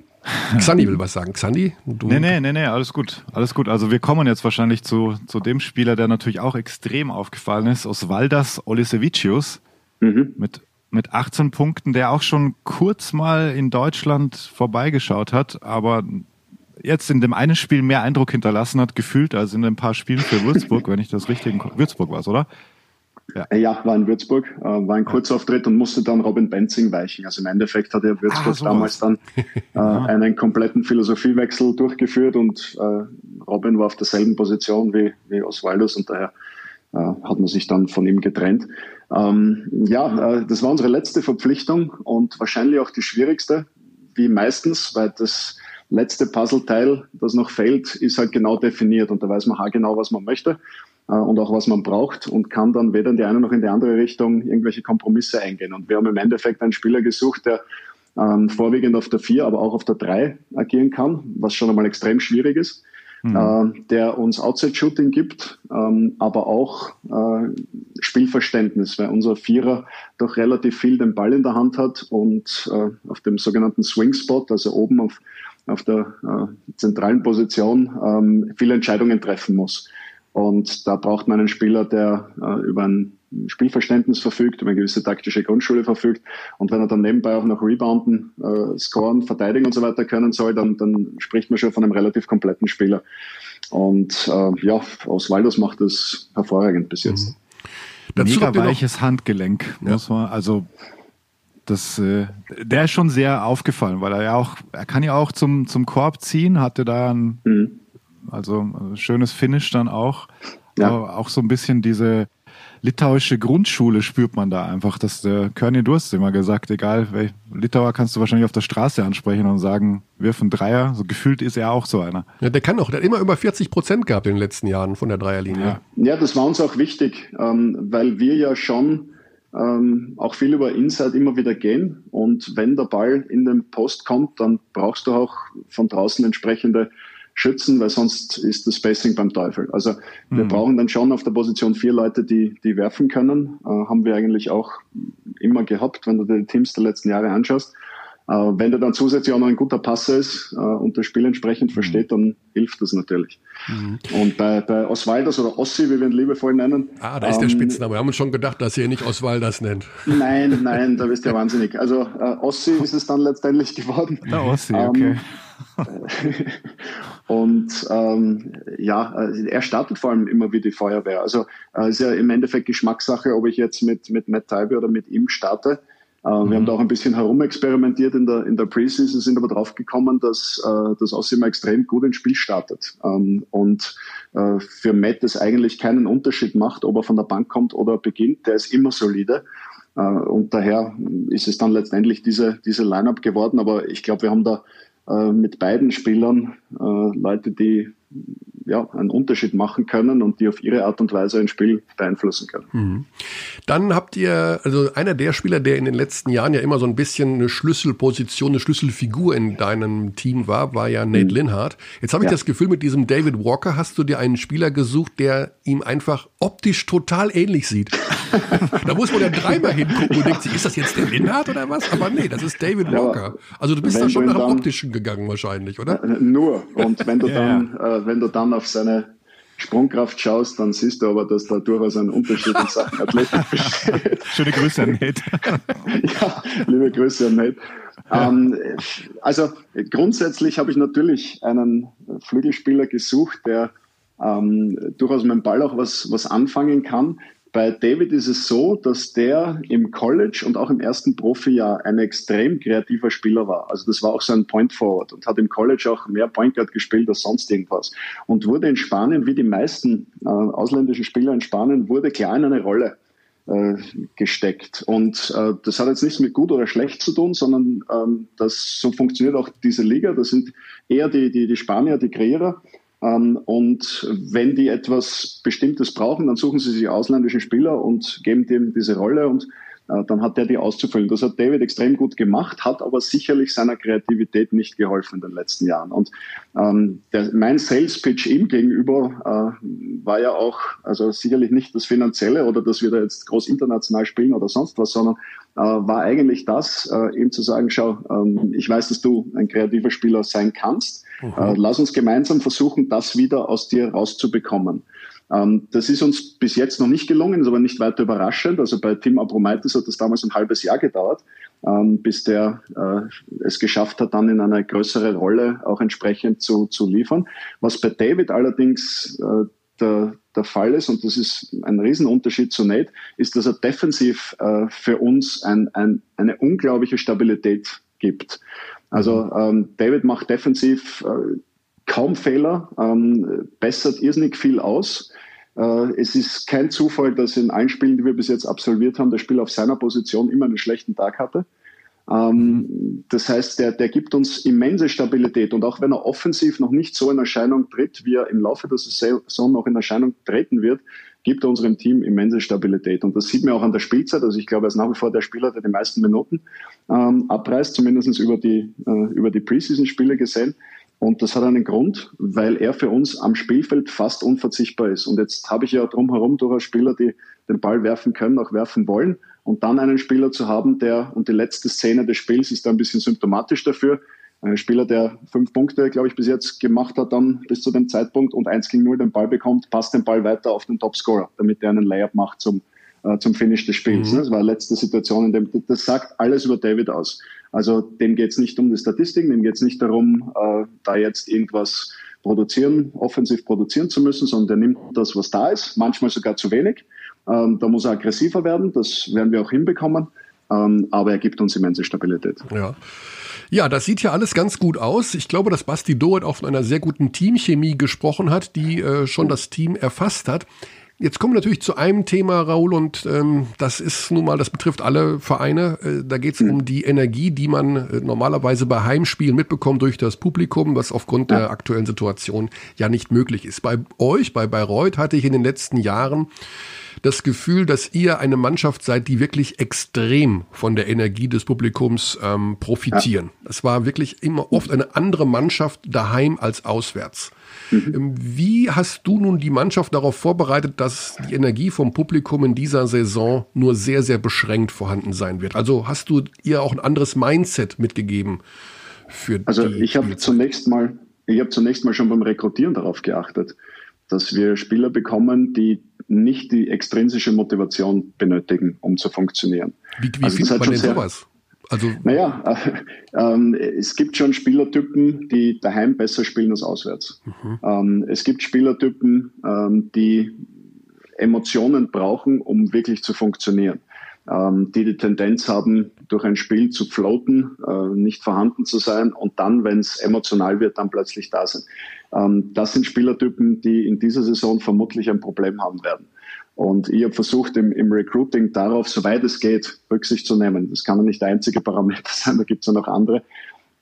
Xandi will was sagen. Xandi, du. Nee, nee, nee, nee, alles gut. Alles gut. Also wir kommen jetzt wahrscheinlich zu, zu dem Spieler, der natürlich auch extrem aufgefallen ist, Osvaldas Olisevicius mit, mit 18 Punkten, der auch schon kurz mal in Deutschland vorbeigeschaut hat, aber jetzt in dem einen Spiel mehr Eindruck hinterlassen hat, gefühlt, als in ein paar Spielen für Würzburg, wenn ich das richtig in Würzburg war, oder? Äh, Ja, war in Würzburg, äh, war ein Kurzauftritt und musste dann Robin Benzing weichen. Also im Endeffekt hat er Würzburg Ah, damals dann <laughs> äh, einen kompletten Philosophiewechsel durchgeführt und äh, Robin war auf derselben Position wie, wie Oswaldus und daher äh, hat man sich dann von ihm getrennt. Ähm, ja, äh, das war unsere letzte Verpflichtung und wahrscheinlich auch die schwierigste, wie meistens, weil das letzte Puzzleteil, das noch fehlt, ist halt genau definiert und da weiß man haargenau, was man möchte äh, und auch was man braucht und kann dann weder in die eine noch in die andere Richtung irgendwelche Kompromisse eingehen. Und wir haben im Endeffekt einen Spieler gesucht, der ähm, vorwiegend auf der 4, aber auch auf der 3 agieren kann, was schon einmal extrem schwierig ist. Äh, der uns Outside-Shooting gibt, ähm, aber auch äh, Spielverständnis, weil unser Vierer doch relativ viel den Ball in der Hand hat und äh, auf dem sogenannten Swing-Spot, also oben auf, auf der äh, zentralen Position, ähm, viele Entscheidungen treffen muss. Und da braucht man einen Spieler, der äh, über ein Spielverständnis verfügt, über eine gewisse taktische Grundschule verfügt. Und wenn er dann nebenbei auch noch rebounden, äh, scoren, verteidigen und so weiter können soll, dann, dann spricht man schon von einem relativ kompletten Spieler. Und äh, ja, Oswaldos macht das hervorragend bis jetzt. Dazu Mega weiches Handgelenk, muss man, also das, äh, der ist schon sehr aufgefallen, weil er ja auch, er kann ja auch zum, zum Korb ziehen, hatte da ein, Mhm. also ein schönes Finish dann auch. Ja. Aber auch so ein bisschen diese litauische Grundschule spürt man da einfach. dass der Körny Durst immer gesagt, egal, Litauer kannst du wahrscheinlich auf der Straße ansprechen und sagen, wirf einen Dreier. So gefühlt ist er auch so einer. Ja, der kann auch, der hat immer über 40 Prozent gehabt in den letzten Jahren von der Dreierlinie. Ja. Ja, das war uns auch wichtig, ähm, weil wir ja schon ähm, auch viel über Inside immer wieder gehen. Und wenn der Ball in den Post kommt, dann brauchst du auch von draußen entsprechende Schützen, weil sonst ist das Spacing beim Teufel. Also wir brauchen dann schon auf der Position vier Leute, die, die werfen können. Äh, haben wir eigentlich auch immer gehabt, wenn du dir die Teams der letzten Jahre anschaust. Äh, wenn der dann zusätzlich auch noch ein guter Passer ist äh, und das Spiel entsprechend versteht, dann hilft das natürlich. Und bei, bei Oswalders oder Ossi, wie wir ihn liebevoll nennen. Ah, da ist der ähm, Spitzname. Wir haben uns schon gedacht, dass ihr ihn nicht Oswalders nennt. Nein, <laughs> nein, da bist du ja wahnsinnig. Also äh, Ossi ist es dann letztendlich geworden. Der Ossi, Ähm, okay. <laughs> Und ähm, ja, äh, er startet vor allem immer wie die Feuerwehr. Also äh, ist ja im Endeffekt Geschmackssache, ob ich jetzt mit, mit Matt Taibe oder mit ihm starte. Äh, Wir haben da auch ein bisschen herumexperimentiert in der, in der Preseason, sind aber drauf gekommen, dass äh, das Aussehen extrem gut ins Spiel startet. Ähm, und äh, für Matt das eigentlich keinen Unterschied macht, ob er von der Bank kommt oder beginnt. Der ist immer solide. Äh, und daher ist es dann letztendlich diese, diese Line-Up geworden. Aber ich glaube, wir haben da mit beiden Spielern Leute, die ja, einen Unterschied machen können und die auf ihre Art und Weise ein Spiel beeinflussen können. Dann habt ihr, also einer der Spieler, der in den letzten Jahren ja immer so ein bisschen eine Schlüsselposition, eine Schlüsselfigur in deinem Team war, war ja Nate Linhardt. Jetzt habe ich Ja. das Gefühl, mit diesem David Walker hast du dir einen Spieler gesucht, der ihm einfach optisch total ähnlich sieht. <laughs> da muss man ja dreimal hingucken und denkt sich, ist das jetzt der Linhardt oder was? Aber nee, das ist David Ja, Walker. Also du bist da schon nach dem dann- Optischen gegangen wahrscheinlich, oder? Äh, Nur. Und wenn du <laughs> Ja, dann, Äh, wenn du dann auf seine Sprungkraft schaust, dann siehst du aber, dass da durchaus ein Unterschied in Sachen <laughs> Athletik besteht. Schöne Grüße an Nate. <laughs> ja, liebe Grüße an Nate. Ähm, also grundsätzlich habe ich natürlich einen Flügelspieler gesucht, der ähm, durchaus mit dem Ball auch was, was anfangen kann. Bei David ist es so, dass der im College und auch im ersten Profijahr ein extrem kreativer Spieler war. Also das war auch so ein Point Forward und hat im College auch mehr Point Guard gespielt als sonst irgendwas. Und wurde in Spanien, wie die meisten äh, ausländischen Spieler in Spanien, wurde klar in eine Rolle äh, gesteckt. Und äh, das hat jetzt nichts mit gut oder schlecht zu tun, sondern ähm, das so funktioniert auch diese Liga. Das sind eher die, die, die Spanier, die Kreierer. Ähm, und wenn die etwas Bestimmtes brauchen, dann suchen sie sich ausländische Spieler und geben dem diese Rolle. Und dann hat der die auszufüllen. Das hat David extrem gut gemacht, hat aber sicherlich seiner Kreativität nicht geholfen in den letzten Jahren. Und ähm, der, mein Sales Pitch ihm gegenüber äh, war ja auch, also sicherlich nicht das Finanzielle oder dass wir da jetzt groß international spielen oder sonst was, sondern äh, war eigentlich das, äh, ihm zu sagen, schau, ähm, ich weiß, dass du ein kreativer Spieler sein kannst. Äh, lass uns gemeinsam versuchen, das wieder aus dir rauszubekommen. Ähm, das ist uns bis jetzt noch nicht gelungen, ist aber nicht weiter überraschend. Also bei Tim Abromaitis hat das damals ein halbes Jahr gedauert, ähm, bis der äh, es geschafft hat, dann in eine größere Rolle auch entsprechend zu, zu liefern. Was bei David allerdings äh, der, der Fall ist, und das ist ein Riesenunterschied zu Nate, ist, dass er defensiv äh, für uns ein, ein, eine unglaubliche Stabilität gibt. Also ähm, David macht defensiv äh, kaum Fehler, ähm, bessert irrsinnig viel aus. Äh, es ist kein Zufall, dass in allen Spielen, die wir bis jetzt absolviert haben, der Spieler auf seiner Position immer einen schlechten Tag hatte. Ähm, das heißt, der, der gibt uns immense Stabilität. Und auch wenn er offensiv noch nicht so in Erscheinung tritt, wie er im Laufe der Saison noch in Erscheinung treten wird, gibt er unserem Team immense Stabilität. Und das sieht man auch an der Spielzeit. Also ich glaube, er ist nach wie vor der Spieler, der die meisten Minuten ähm, abreißt, zumindest über die, äh, über die Preseason-Spiele gesehen. Und das hat einen Grund, weil er für uns am Spielfeld fast unverzichtbar ist. Und jetzt habe ich ja drumherum durchaus Spieler, die den Ball werfen können, auch werfen wollen. Und dann einen Spieler zu haben, der, und die letzte Szene des Spiels ist da ein bisschen symptomatisch dafür, ein Spieler, der fünf Punkte, glaube ich, bis jetzt gemacht hat, dann bis zu dem Zeitpunkt und eins gegen null den Ball bekommt, passt den Ball weiter auf den Topscorer, damit er einen Layup macht zum, äh, zum Finish des Spiels. Mhm. Das war letzte Situation, in dem das sagt alles über David aus. Also dem geht es nicht um die Statistiken, dem geht es nicht darum, äh, da jetzt irgendwas produzieren, offensiv produzieren zu müssen, sondern der nimmt das, was da ist, manchmal sogar zu wenig. Ähm, da muss er aggressiver werden, das werden wir auch hinbekommen. ähm, aber er gibt uns immense Stabilität. Ja. Ja, das sieht ja alles ganz gut aus. Ich glaube, dass Basti Doet auch von einer sehr guten Teamchemie gesprochen hat, die äh, schon das Team erfasst hat. Jetzt kommen wir natürlich zu einem Thema, Raul, und ähm, das ist nun mal, das betrifft alle Vereine. Äh, da geht es um die Energie, die man äh, normalerweise bei Heimspielen mitbekommt durch das Publikum, was aufgrund der aktuellen Situation ja nicht möglich ist. Bei euch, bei Bayreuth, hatte ich in den letzten Jahren das Gefühl, dass ihr eine Mannschaft seid, die wirklich extrem von der Energie des Publikums ähm, profitieren. Es war wirklich immer oft eine andere Mannschaft daheim als auswärts. Ähm, Wie hast du nun die Mannschaft darauf vorbereitet, dass die Energie vom Publikum in dieser Saison nur sehr, sehr beschränkt vorhanden sein wird? Also hast du ihr auch ein anderes Mindset mitgegeben für Also die ich habe zunächst mal, ich habe zunächst mal schon beim Rekrutieren darauf geachtet, dass wir Spieler bekommen, die nicht die extrinsische Motivation benötigen, um zu funktionieren. Wie, wie Also das findet man denn sehr- sowas? Also Naja, äh, ähm, es gibt schon Spielertypen, die daheim besser spielen als auswärts. Ähm, es gibt Spielertypen, ähm, die Emotionen brauchen, um wirklich zu funktionieren. Ähm, die die Tendenz haben, durch ein Spiel zu floaten, äh, nicht vorhanden zu sein und dann, wenn es emotional wird, dann plötzlich da sind. Ähm, das sind Spielertypen, die in dieser Saison vermutlich ein Problem haben werden. Und ich habe versucht, im, im Recruiting darauf, soweit es geht, Rücksicht zu nehmen. Das kann ja nicht der einzige Parameter <laughs> sein, da gibt es ja noch andere.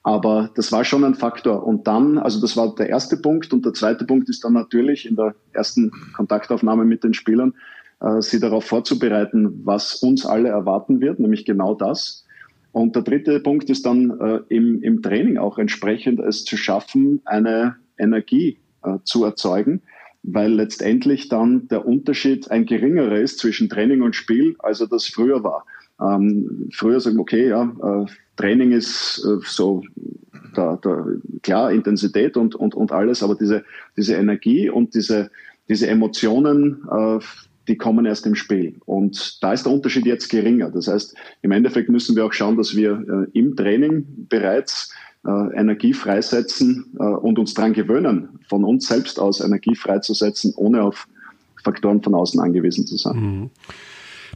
Aber das war schon ein Faktor. Und dann, also das war der erste Punkt. Und der zweite Punkt ist dann natürlich in der ersten Kontaktaufnahme mit den Spielern, sie darauf vorzubereiten, was uns alle erwarten wird, nämlich genau das. Und der dritte Punkt ist dann äh, im, im Training auch entsprechend es zu schaffen, eine Energie äh, zu erzeugen, weil letztendlich dann der Unterschied ein geringerer ist zwischen Training und Spiel, als er das früher war. Ähm, früher sagen wir, okay, ja, äh, Training ist äh, so da, da, klar Intensität und, und, und alles, aber diese, diese Energie und diese, diese Emotionen, äh, die kommen erst im Spiel. Und da ist der Unterschied jetzt geringer. Das heißt, im Endeffekt müssen wir auch schauen, dass wir äh, im Training bereits äh, Energie freisetzen äh, und uns daran gewöhnen, von uns selbst aus Energie freizusetzen, ohne auf Faktoren von außen angewiesen zu sein.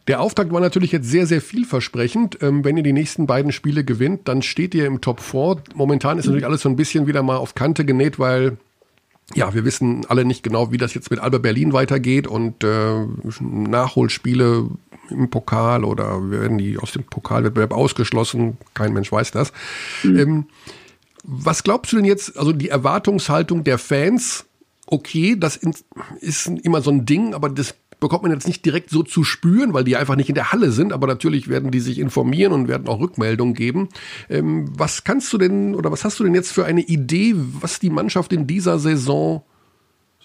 Der Auftakt war natürlich jetzt sehr, sehr vielversprechend. Ähm, wenn ihr die nächsten beiden Spiele gewinnt, dann steht ihr im Top 4. Momentan ist natürlich alles so ein bisschen wieder mal auf Kante genäht, weil ja, wir wissen alle nicht genau, wie das jetzt mit Alba Berlin weitergeht und äh, Nachholspiele im Pokal oder werden die aus dem Pokalwettbewerb ausgeschlossen? Kein Mensch weiß das. Ähm, was glaubst du denn jetzt, also die Erwartungshaltung der Fans, okay, das ist immer so ein Ding, aber das bekommt man jetzt nicht direkt so zu spüren, weil die einfach nicht in der Halle sind, aber natürlich werden die sich informieren und werden auch Rückmeldungen geben. Ähm, was kannst du denn oder was hast du denn jetzt für eine Idee, was die Mannschaft in dieser Saison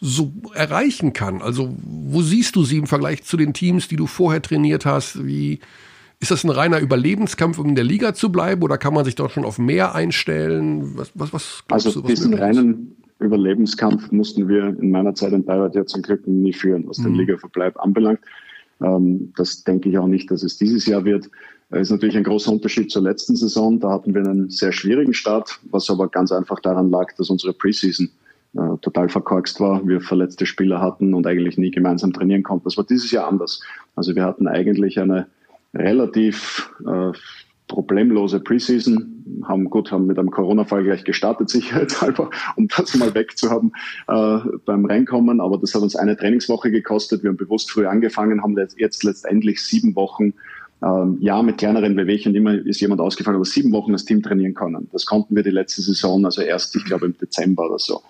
so erreichen kann? Also wo siehst du sie im Vergleich zu den Teams, die du vorher trainiert hast? Wie ist das ein reiner Überlebenskampf, um in der Liga zu bleiben, oder kann man sich doch schon auf mehr einstellen? Was, was, was glaubst Also du, was diesen möglich ist? Überlebenskampf mussten wir in meiner Zeit in Bayreuth ja zum Glück nie führen, was den Ligaverbleib anbelangt. Ähm, das denke ich auch nicht, dass es dieses Jahr wird. Es ist natürlich ein großer Unterschied zur letzten Saison. Da hatten wir einen sehr schwierigen Start, was aber ganz einfach daran lag, dass unsere Preseason äh, total verkorkst war, wir verletzte Spieler hatten und eigentlich nie gemeinsam trainieren konnten. Das war dieses Jahr anders. Also wir hatten eigentlich eine relativ äh, problemlose Preseason, haben gut, haben mit einem Corona-Fall gleich gestartet, <laughs> sicherheitshalber, um das mal wegzuhaben äh, beim Reinkommen. Aber das hat uns eine Trainingswoche gekostet. Wir haben bewusst früh angefangen, haben jetzt, letztendlich sieben Wochen, ähm, ja, mit kleineren Bewegchen, immer ist jemand ausgefallen, aber sieben Wochen das Team trainieren können. Das konnten wir die letzte Saison, also erst, ich glaube, im Dezember oder so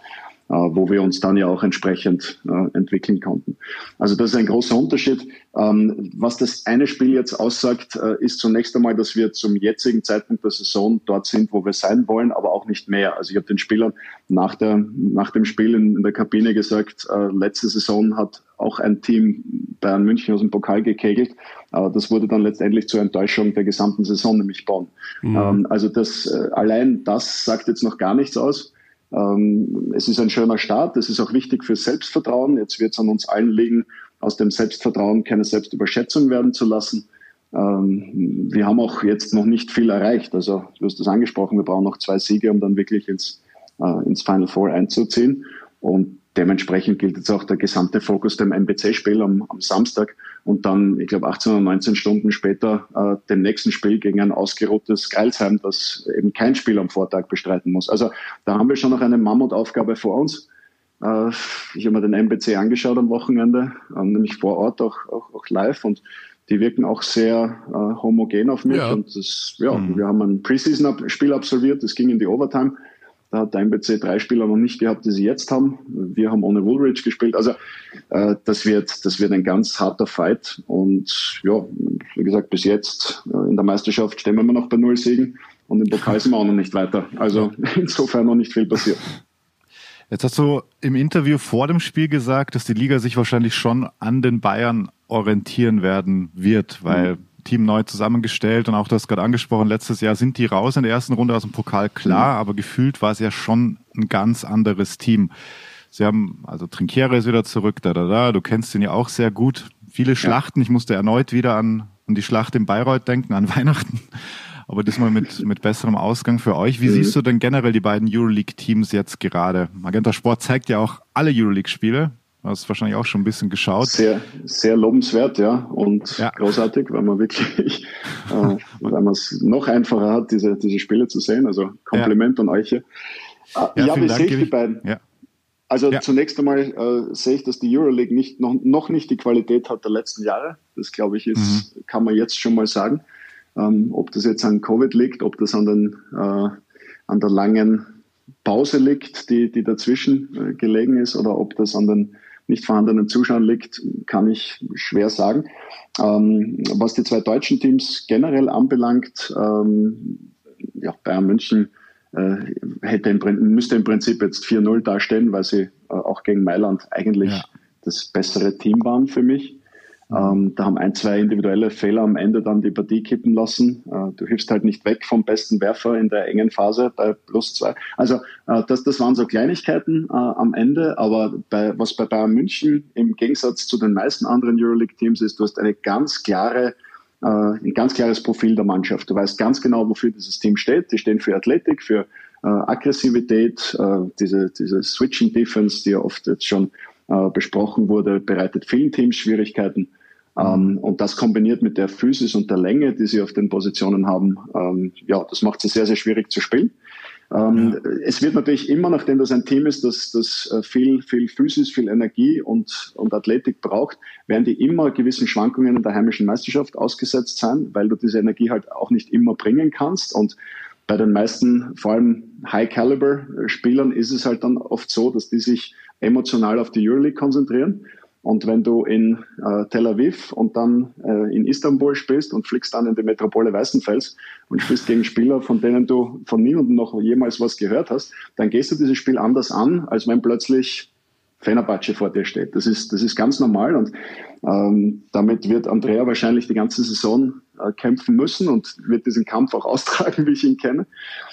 wo wir uns dann ja auch entsprechend äh, entwickeln konnten. Also das ist ein großer Unterschied. Ähm, was das eine Spiel jetzt aussagt, äh, ist zunächst einmal, dass wir zum jetzigen Zeitpunkt der Saison dort sind, wo wir sein wollen, aber auch nicht mehr. Also ich habe den Spielern nach, der, nach dem Spiel in, der Kabine gesagt, äh, letzte Saison hat auch ein Team Bayern München aus dem Pokal gekegelt. Äh, das wurde dann letztendlich zur Enttäuschung der gesamten Saison, nämlich Bonn. Ähm, also das, äh, allein das sagt jetzt noch gar nichts aus. Ähm, es ist ein schöner Start. Es ist auch wichtig für Selbstvertrauen. Jetzt wird es an uns allen liegen, aus dem Selbstvertrauen keine Selbstüberschätzung werden zu lassen. Ähm, wir haben auch jetzt noch nicht viel erreicht. Also du hast das angesprochen, wir brauchen noch zwei Siege, um dann wirklich ins, äh, ins Final Four einzuziehen. Und dementsprechend gilt jetzt auch der gesamte Fokus dem MBC-Spiel am, am Samstag und dann, ich glaube, 18 oder 19 Stunden später äh, dem nächsten Spiel gegen ein ausgeruhtes Geilsheim, das eben kein Spiel am Vortag bestreiten muss. Also da haben wir schon noch eine Mammutaufgabe vor uns. Äh, ich habe mir den MBC angeschaut am Wochenende, äh, nämlich vor Ort auch, auch, auch live und die wirken auch sehr äh, homogen auf mich. Ja. Und das, ja, wir haben ein Preseason-Spiel absolviert, das ging in die Overtime. Da hat der MBC drei Spieler noch nicht gehabt, die sie jetzt haben. Wir haben ohne Woolridge gespielt. Also äh, das, wird, das wird ein ganz harter Fight. Und ja, wie gesagt, bis jetzt äh, in der Meisterschaft stehen wir immer noch bei null Siegen. Und im Pokal sind wir auch noch nicht weiter. Also <laughs> insofern noch nicht viel passiert. Jetzt hast du im Interview vor dem Spiel gesagt, dass die Liga sich wahrscheinlich schon an den Bayern orientieren werden wird, weil Team neu zusammengestellt und auch das gerade angesprochen, letztes Jahr sind die raus in der ersten Runde aus dem Pokal, klar, aber gefühlt war es ja schon ein ganz anderes Team. Sie haben, also Trinkiere ist wieder zurück, da, da, da, du kennst ihn ja auch sehr gut. Viele Schlachten, ich musste erneut wieder an, an die Schlacht in Bayreuth denken, an <laughs> Weihnachten, aber diesmal mit, mit besserem Ausgang für euch. Wie siehst du denn generell die beiden Euroleague-Teams jetzt gerade? Magenta Sport zeigt ja auch alle Euroleague-Spiele. Du hast wahrscheinlich auch schon ein bisschen geschaut. Sehr, sehr lobenswert, ja, und Ja. großartig, weil man wirklich, <laughs> äh, weil man es noch einfacher hat, diese, diese Spiele zu sehen. Also Kompliment an euch hier. Äh, ja, wie sehe ich die beiden? Ja. Also Ja. zunächst einmal äh, sehe ich, dass die Euroleague nicht, noch, noch nicht die Qualität hat der letzten Jahre. Das glaube ich ist, Mhm. kann man jetzt schon mal sagen. Ähm, ob das jetzt an Covid liegt, ob das an, den, äh, an der langen Pause liegt, die, die dazwischen äh, gelegen ist, oder ob das an den nicht vorhandenen Zuschauern liegt, kann ich schwer sagen. Ähm, was die zwei deutschen Teams generell anbelangt, ähm, ja, Bayern München äh, hätte im, müsste im Prinzip jetzt 4-0 dastehen, weil sie äh, auch gegen Mailand eigentlich Ja. das bessere Team waren für mich. Ähm, da haben ein, zwei individuelle Fehler am Ende dann die Partie kippen lassen. Äh, du hilfst halt nicht weg vom besten Werfer in der engen Phase bei plus zwei. Also äh, das, das waren so Kleinigkeiten äh, am Ende, aber bei, was bei Bayern München im Gegensatz zu den meisten anderen Euroleague-Teams ist, du hast eine ganz klare äh, ein ganz klares Profil der Mannschaft. Du weißt ganz genau, wofür dieses Team steht. Die stehen für Athletik, für äh, Aggressivität, äh, diese, diese Switching Defense, die ja oft jetzt schon besprochen wurde, bereitet vielen Teams Schwierigkeiten. Ähm, und das kombiniert mit der Physis und der Länge, die sie auf den Positionen haben, ähm, ja, das macht sie sehr, sehr schwierig zu spielen. Ähm, Es wird natürlich immer, nachdem das ein Team ist, das, das äh, viel, viel Physis, viel Energie und, und Athletik braucht, werden die immer gewissen Schwankungen in der heimischen Meisterschaft ausgesetzt sein, weil du diese Energie halt auch nicht immer bringen kannst. Und bei den meisten, vor allem High-Caliber-Spielern, ist es halt dann oft so, dass die sich emotional auf die Euroleague konzentrieren. Und wenn du in äh, Tel Aviv und dann äh, in Istanbul spielst und fliegst dann in die Metropole Weißenfels und spielst gegen Spieler, von denen du von niemandem noch jemals was gehört hast, dann gehst du dieses Spiel anders an, als wenn plötzlich Fenerbahce vor dir steht. Das ist, das ist ganz normal und ähm, damit wird Andrea wahrscheinlich die ganze Saison äh, kämpfen müssen und wird diesen Kampf auch <laughs> austragen, wie ich ihn kenne.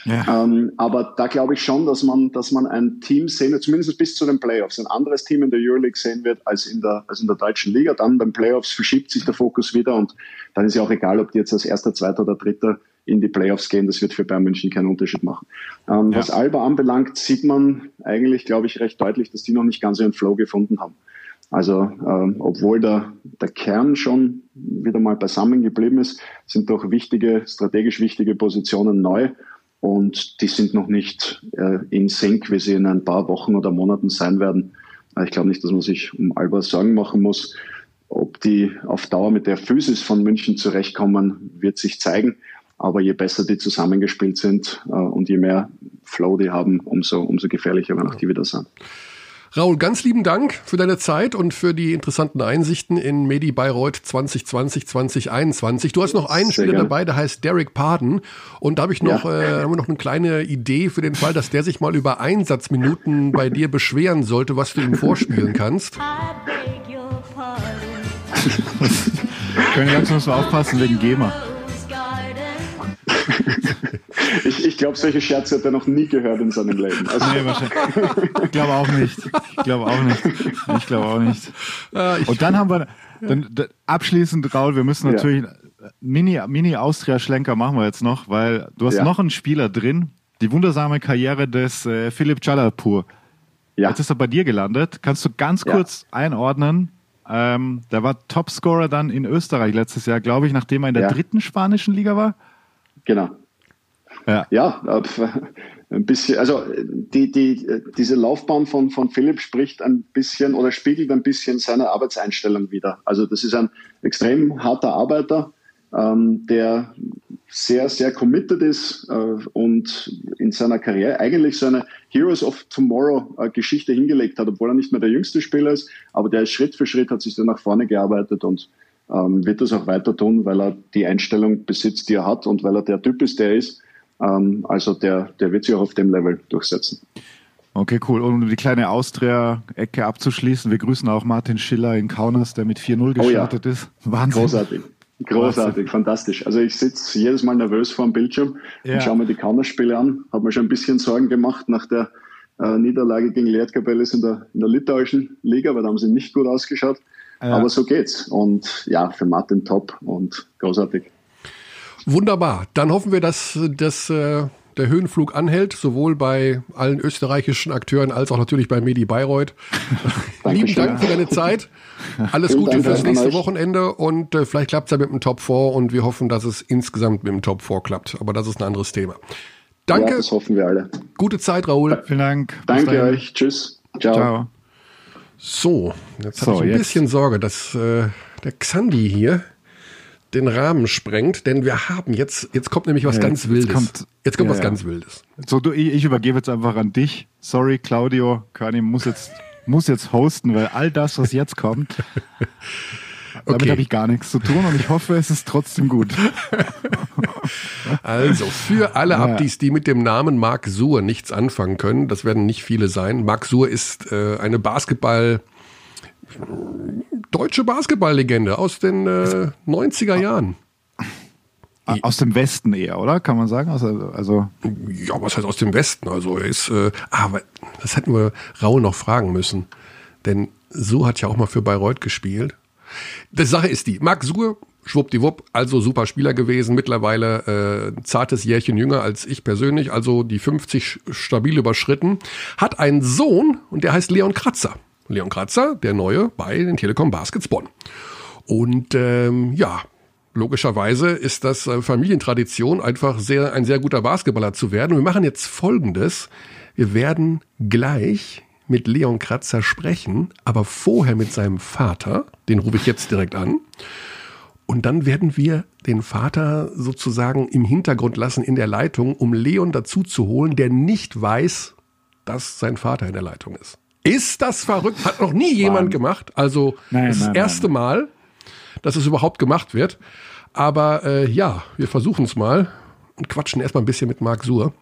Ja. Ähm, aber da glaube ich schon, dass man, dass man ein Team sehen wird, zumindest bis zu den Playoffs, ein anderes Team in der Euroleague sehen wird als in der, als in der deutschen Liga. Dann beim Playoffs verschiebt sich der Fokus wieder und dann ist ja auch egal, ob die jetzt als erster, zweiter oder dritter in die Playoffs gehen. Das wird für Bayern München keinen Unterschied machen. Ähm, Ja. Was Alba anbelangt, sieht man eigentlich, glaube ich, recht deutlich, dass die noch nicht ganz ihren Flow gefunden haben. Also ähm, obwohl der, der Kern schon wieder mal beisammen geblieben ist, sind doch wichtige, strategisch wichtige Positionen neu und die sind noch nicht äh, in Sync, wie sie in ein paar Wochen oder Monaten sein werden. Ich glaube nicht, dass man sich um Alba Sorgen machen muss. Ob die auf Dauer mit der Physis von München zurechtkommen, wird sich zeigen. Aber je besser die zusammengespielt sind äh, und je mehr Flow die haben, umso, umso gefährlicher werden auch die wieder sein. Raul, ganz lieben Dank für deine Zeit und für die interessanten Einsichten in Medi Bayreuth 2020, 2021. Du hast noch einen Sehr Spieler gerne. dabei, der heißt Derek Parden. Und da habe ich noch, Ja. äh, haben wir noch eine kleine Idee für den Fall, dass der sich mal über Einsatzminuten bei dir beschweren sollte, was du ihm vorspielen kannst. I beg your pardon. <laughs> Können wir langsam mal aufpassen wegen GEMA. <laughs> Ich, ich glaube, solche Scherze hat er noch nie gehört in seinem Leben. Also, Nee, wahrscheinlich. Ich glaube auch nicht. Ich glaube auch nicht. Ich glaube auch nicht. Ich, Und dann haben wir, dann, dann abschließend, Raul, wir müssen Ja. natürlich Mini, Mini Austria-Schlenker machen wir jetzt noch, weil du hast Ja. noch einen Spieler drin, die wundersame Karriere des äh, Philipp Jalapur. Ja. Jetzt ist er bei dir gelandet. Kannst du ganz Ja. kurz einordnen? Ähm, der war Topscorer dann in Österreich letztes Jahr, glaube ich, nachdem er in der Ja. dritten spanischen Liga war. Genau. Ja. Ja, äh, ein bisschen, also die, die, diese Laufbahn von, von Philipp spricht ein bisschen oder spiegelt ein bisschen seine Arbeitseinstellung wider. Also das ist ein extrem harter Arbeiter, ähm, der sehr, sehr committed ist äh, und in seiner Karriere eigentlich so eine Heroes of Tomorrow äh, Geschichte hingelegt hat, obwohl er nicht mehr der jüngste Spieler ist, aber der Schritt für Schritt hat sich dann nach vorne gearbeitet und ähm, wird das auch weiter tun, weil er die Einstellung besitzt, die er hat und weil er der Typ ist, der er ist. Ähm, also der, der wird sich auch auf dem Level durchsetzen. Okay, cool. Und um die kleine Austria-Ecke abzuschließen, wir grüßen auch Martin Schiller in Kaunas, der mit 4-0 Oh ja. gestartet ist. <laughs> Wahnsinn. Großartig. Großartig, fantastisch. Also ich sitze jedes Mal nervös vor dem Bildschirm Ja. und schaue mir die Kaunerspiele an. Habe mir schon ein bisschen Sorgen gemacht nach der äh, Niederlage gegen Lietkabelis in der, in der litauischen Liga, weil da haben sie nicht gut ausgeschaut. Ja. Aber so geht's. Und ja, für Martin top und großartig. Wunderbar. Dann hoffen wir, dass, dass äh, der Höhenflug anhält, sowohl bei allen österreichischen Akteuren als auch natürlich bei Medi Bayreuth. <laughs> Lieben. Dank für deine Zeit. Alles Vielen Gute Dank fürs nächste euch. Wochenende und äh, vielleicht klappt es ja mit dem Top 4 und wir hoffen, dass es insgesamt mit dem Top 4 klappt. Aber das ist ein anderes Thema. Danke, Ja, das hoffen wir alle. gute Zeit, Raoul. Vielen Dank. Bis Danke dahin. euch. Tschüss. Ciao. Ciao. So, jetzt So, habe ich ein jetzt. bisschen Sorge, dass äh, der Xandi hier den Rahmen sprengt, denn wir haben jetzt, jetzt kommt nämlich was Ja, ganz jetzt Wildes. kommt- jetzt kommt ja, was ja. ganz Wildes. So, du, ich, ich übergebe jetzt einfach an dich. Sorry, Claudio. Körny muss jetzt, <laughs> muss jetzt hosten, weil all das, was jetzt kommt, <laughs> damit Okay. habe ich gar nichts zu tun und ich hoffe, es ist trotzdem gut. <laughs> Also, für alle Abdis, die mit dem Namen Marc Suhr nichts anfangen können, das werden nicht viele sein. Marc Suhr ist äh, eine Basketball, deutsche Basketballlegende aus den äh, 90er Jahren. Aus dem Westen eher, oder? Kann man sagen? Also, also Ja, was heißt aus dem Westen? Also, er ist, äh, ah, aber das hätten wir Raul noch fragen müssen. Denn Suhr hat ja auch mal für Bayreuth gespielt. Die Sache ist die, Marc Suhr, schwuppdiwupp, also super Spieler gewesen, mittlerweile äh, zartes Jährchen jünger als ich persönlich, also die 50 stabil überschritten, hat einen Sohn und der heißt Leon Kratzer. Leon Kratzer, der Neue bei den Telekom Baskets Bonn. Und ähm, ja, logischerweise ist das äh, Familientradition, einfach sehr, ein sehr guter Basketballer zu werden. Und wir machen jetzt Folgendes. Wir werden gleich mit Leon Kratzer sprechen, aber vorher mit seinem Vater, den rufe ich jetzt direkt an. Und dann werden wir den Vater sozusagen im Hintergrund lassen in der Leitung, um Leon dazu zu holen, der nicht weiß, dass sein Vater in der Leitung ist. Ist das verrückt? Hat noch nie jemand gemacht. Also Nein, das ist nein, das erste Mal, dass es überhaupt gemacht wird. Aber äh, ja, wir versuchen es mal und quatschen erstmal ein bisschen mit Marc Suhr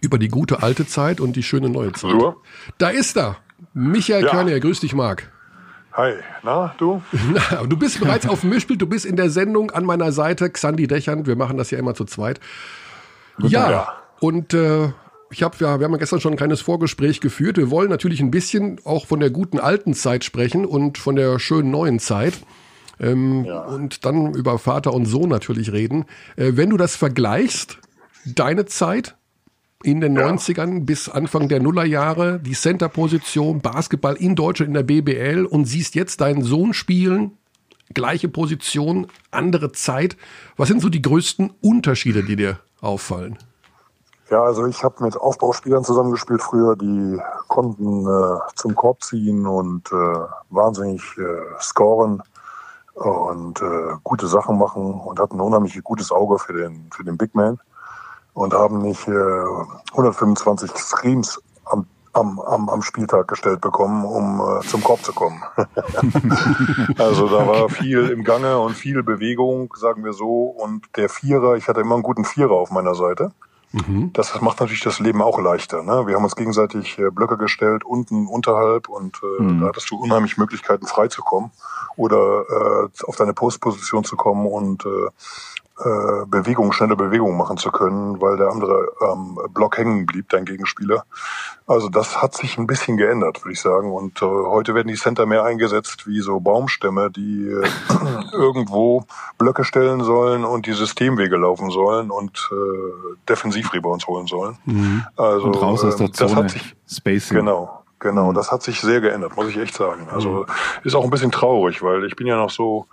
über die gute alte Zeit und die schöne neue Zeit. Suhr? Da ist er. Michael Ja. Körner, grüß dich, Marc. Hi, na, du? <laughs> Na, du bist bereits auf dem Mischbild, du bist in der Sendung an meiner Seite, Xandi Dächern, wir machen das ja immer zu zweit. Ja, Ja. und äh, ich hab, ja, wir haben ja gestern schon ein kleines Vorgespräch geführt. Wir wollen natürlich ein bisschen auch von der guten alten Zeit sprechen und von der schönen neuen Zeit. Ähm, Und dann über Vater und Sohn natürlich reden. Äh, wenn du das vergleichst, deine Zeit in den 90ern bis Anfang der Nullerjahre, die Center-Position, Basketball in Deutschland in der BBL und siehst jetzt deinen Sohn spielen, gleiche Position, andere Zeit. Was sind so die größten Unterschiede, die dir auffallen? Ja, also ich habe mit Aufbauspielern zusammengespielt früher, die konnten äh, zum Korb ziehen und äh, wahnsinnig äh, scoren und äh, gute Sachen machen und hatten ein unheimlich gutes Auge für den, für den Big Man und haben nicht äh, 125 Screams am, am, am, am Spieltag gestellt bekommen, um äh, zum Korb zu kommen. <laughs> also da war viel im Gange und viel Bewegung, sagen wir so. Und der Vierer, ich hatte immer einen guten Vierer auf meiner Seite. Das macht natürlich das Leben auch leichter. Ne? Wir haben uns gegenseitig äh, Blöcke gestellt, unten, unterhalb und äh, da hattest du unheimlich Möglichkeiten freizukommen oder äh, auf deine Postposition zu kommen und äh, äh, Bewegung, schnelle Bewegung machen zu können, weil der andere ähm, Block hängen blieb, dein Gegenspieler. Also das hat sich ein bisschen geändert, würde ich sagen. Und äh, heute werden die Center mehr eingesetzt wie so Baumstämme, die äh, <clears throat> irgendwo Blöcke stellen sollen und die Systemwege laufen sollen und äh, Defensivrebounds holen sollen. Also und raus aus der ähm, das Zone. hat sich Spacing. Genau, genau. Das hat sich sehr geändert, muss ich echt sagen. Also ist auch ein bisschen traurig, weil ich bin ja noch so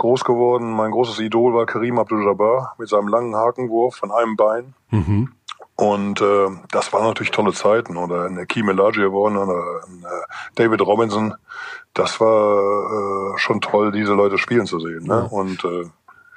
groß geworden. Mein großes Idol war Karim Abdul-Jabbar mit seinem langen Hakenwurf von einem Bein. Mhm. Und äh, das waren natürlich tolle Zeiten. Oder ein Akeem Olajuwon oder ein äh, David Robinson. Das war äh, schon toll, diese Leute spielen zu sehen. Ne? Und äh,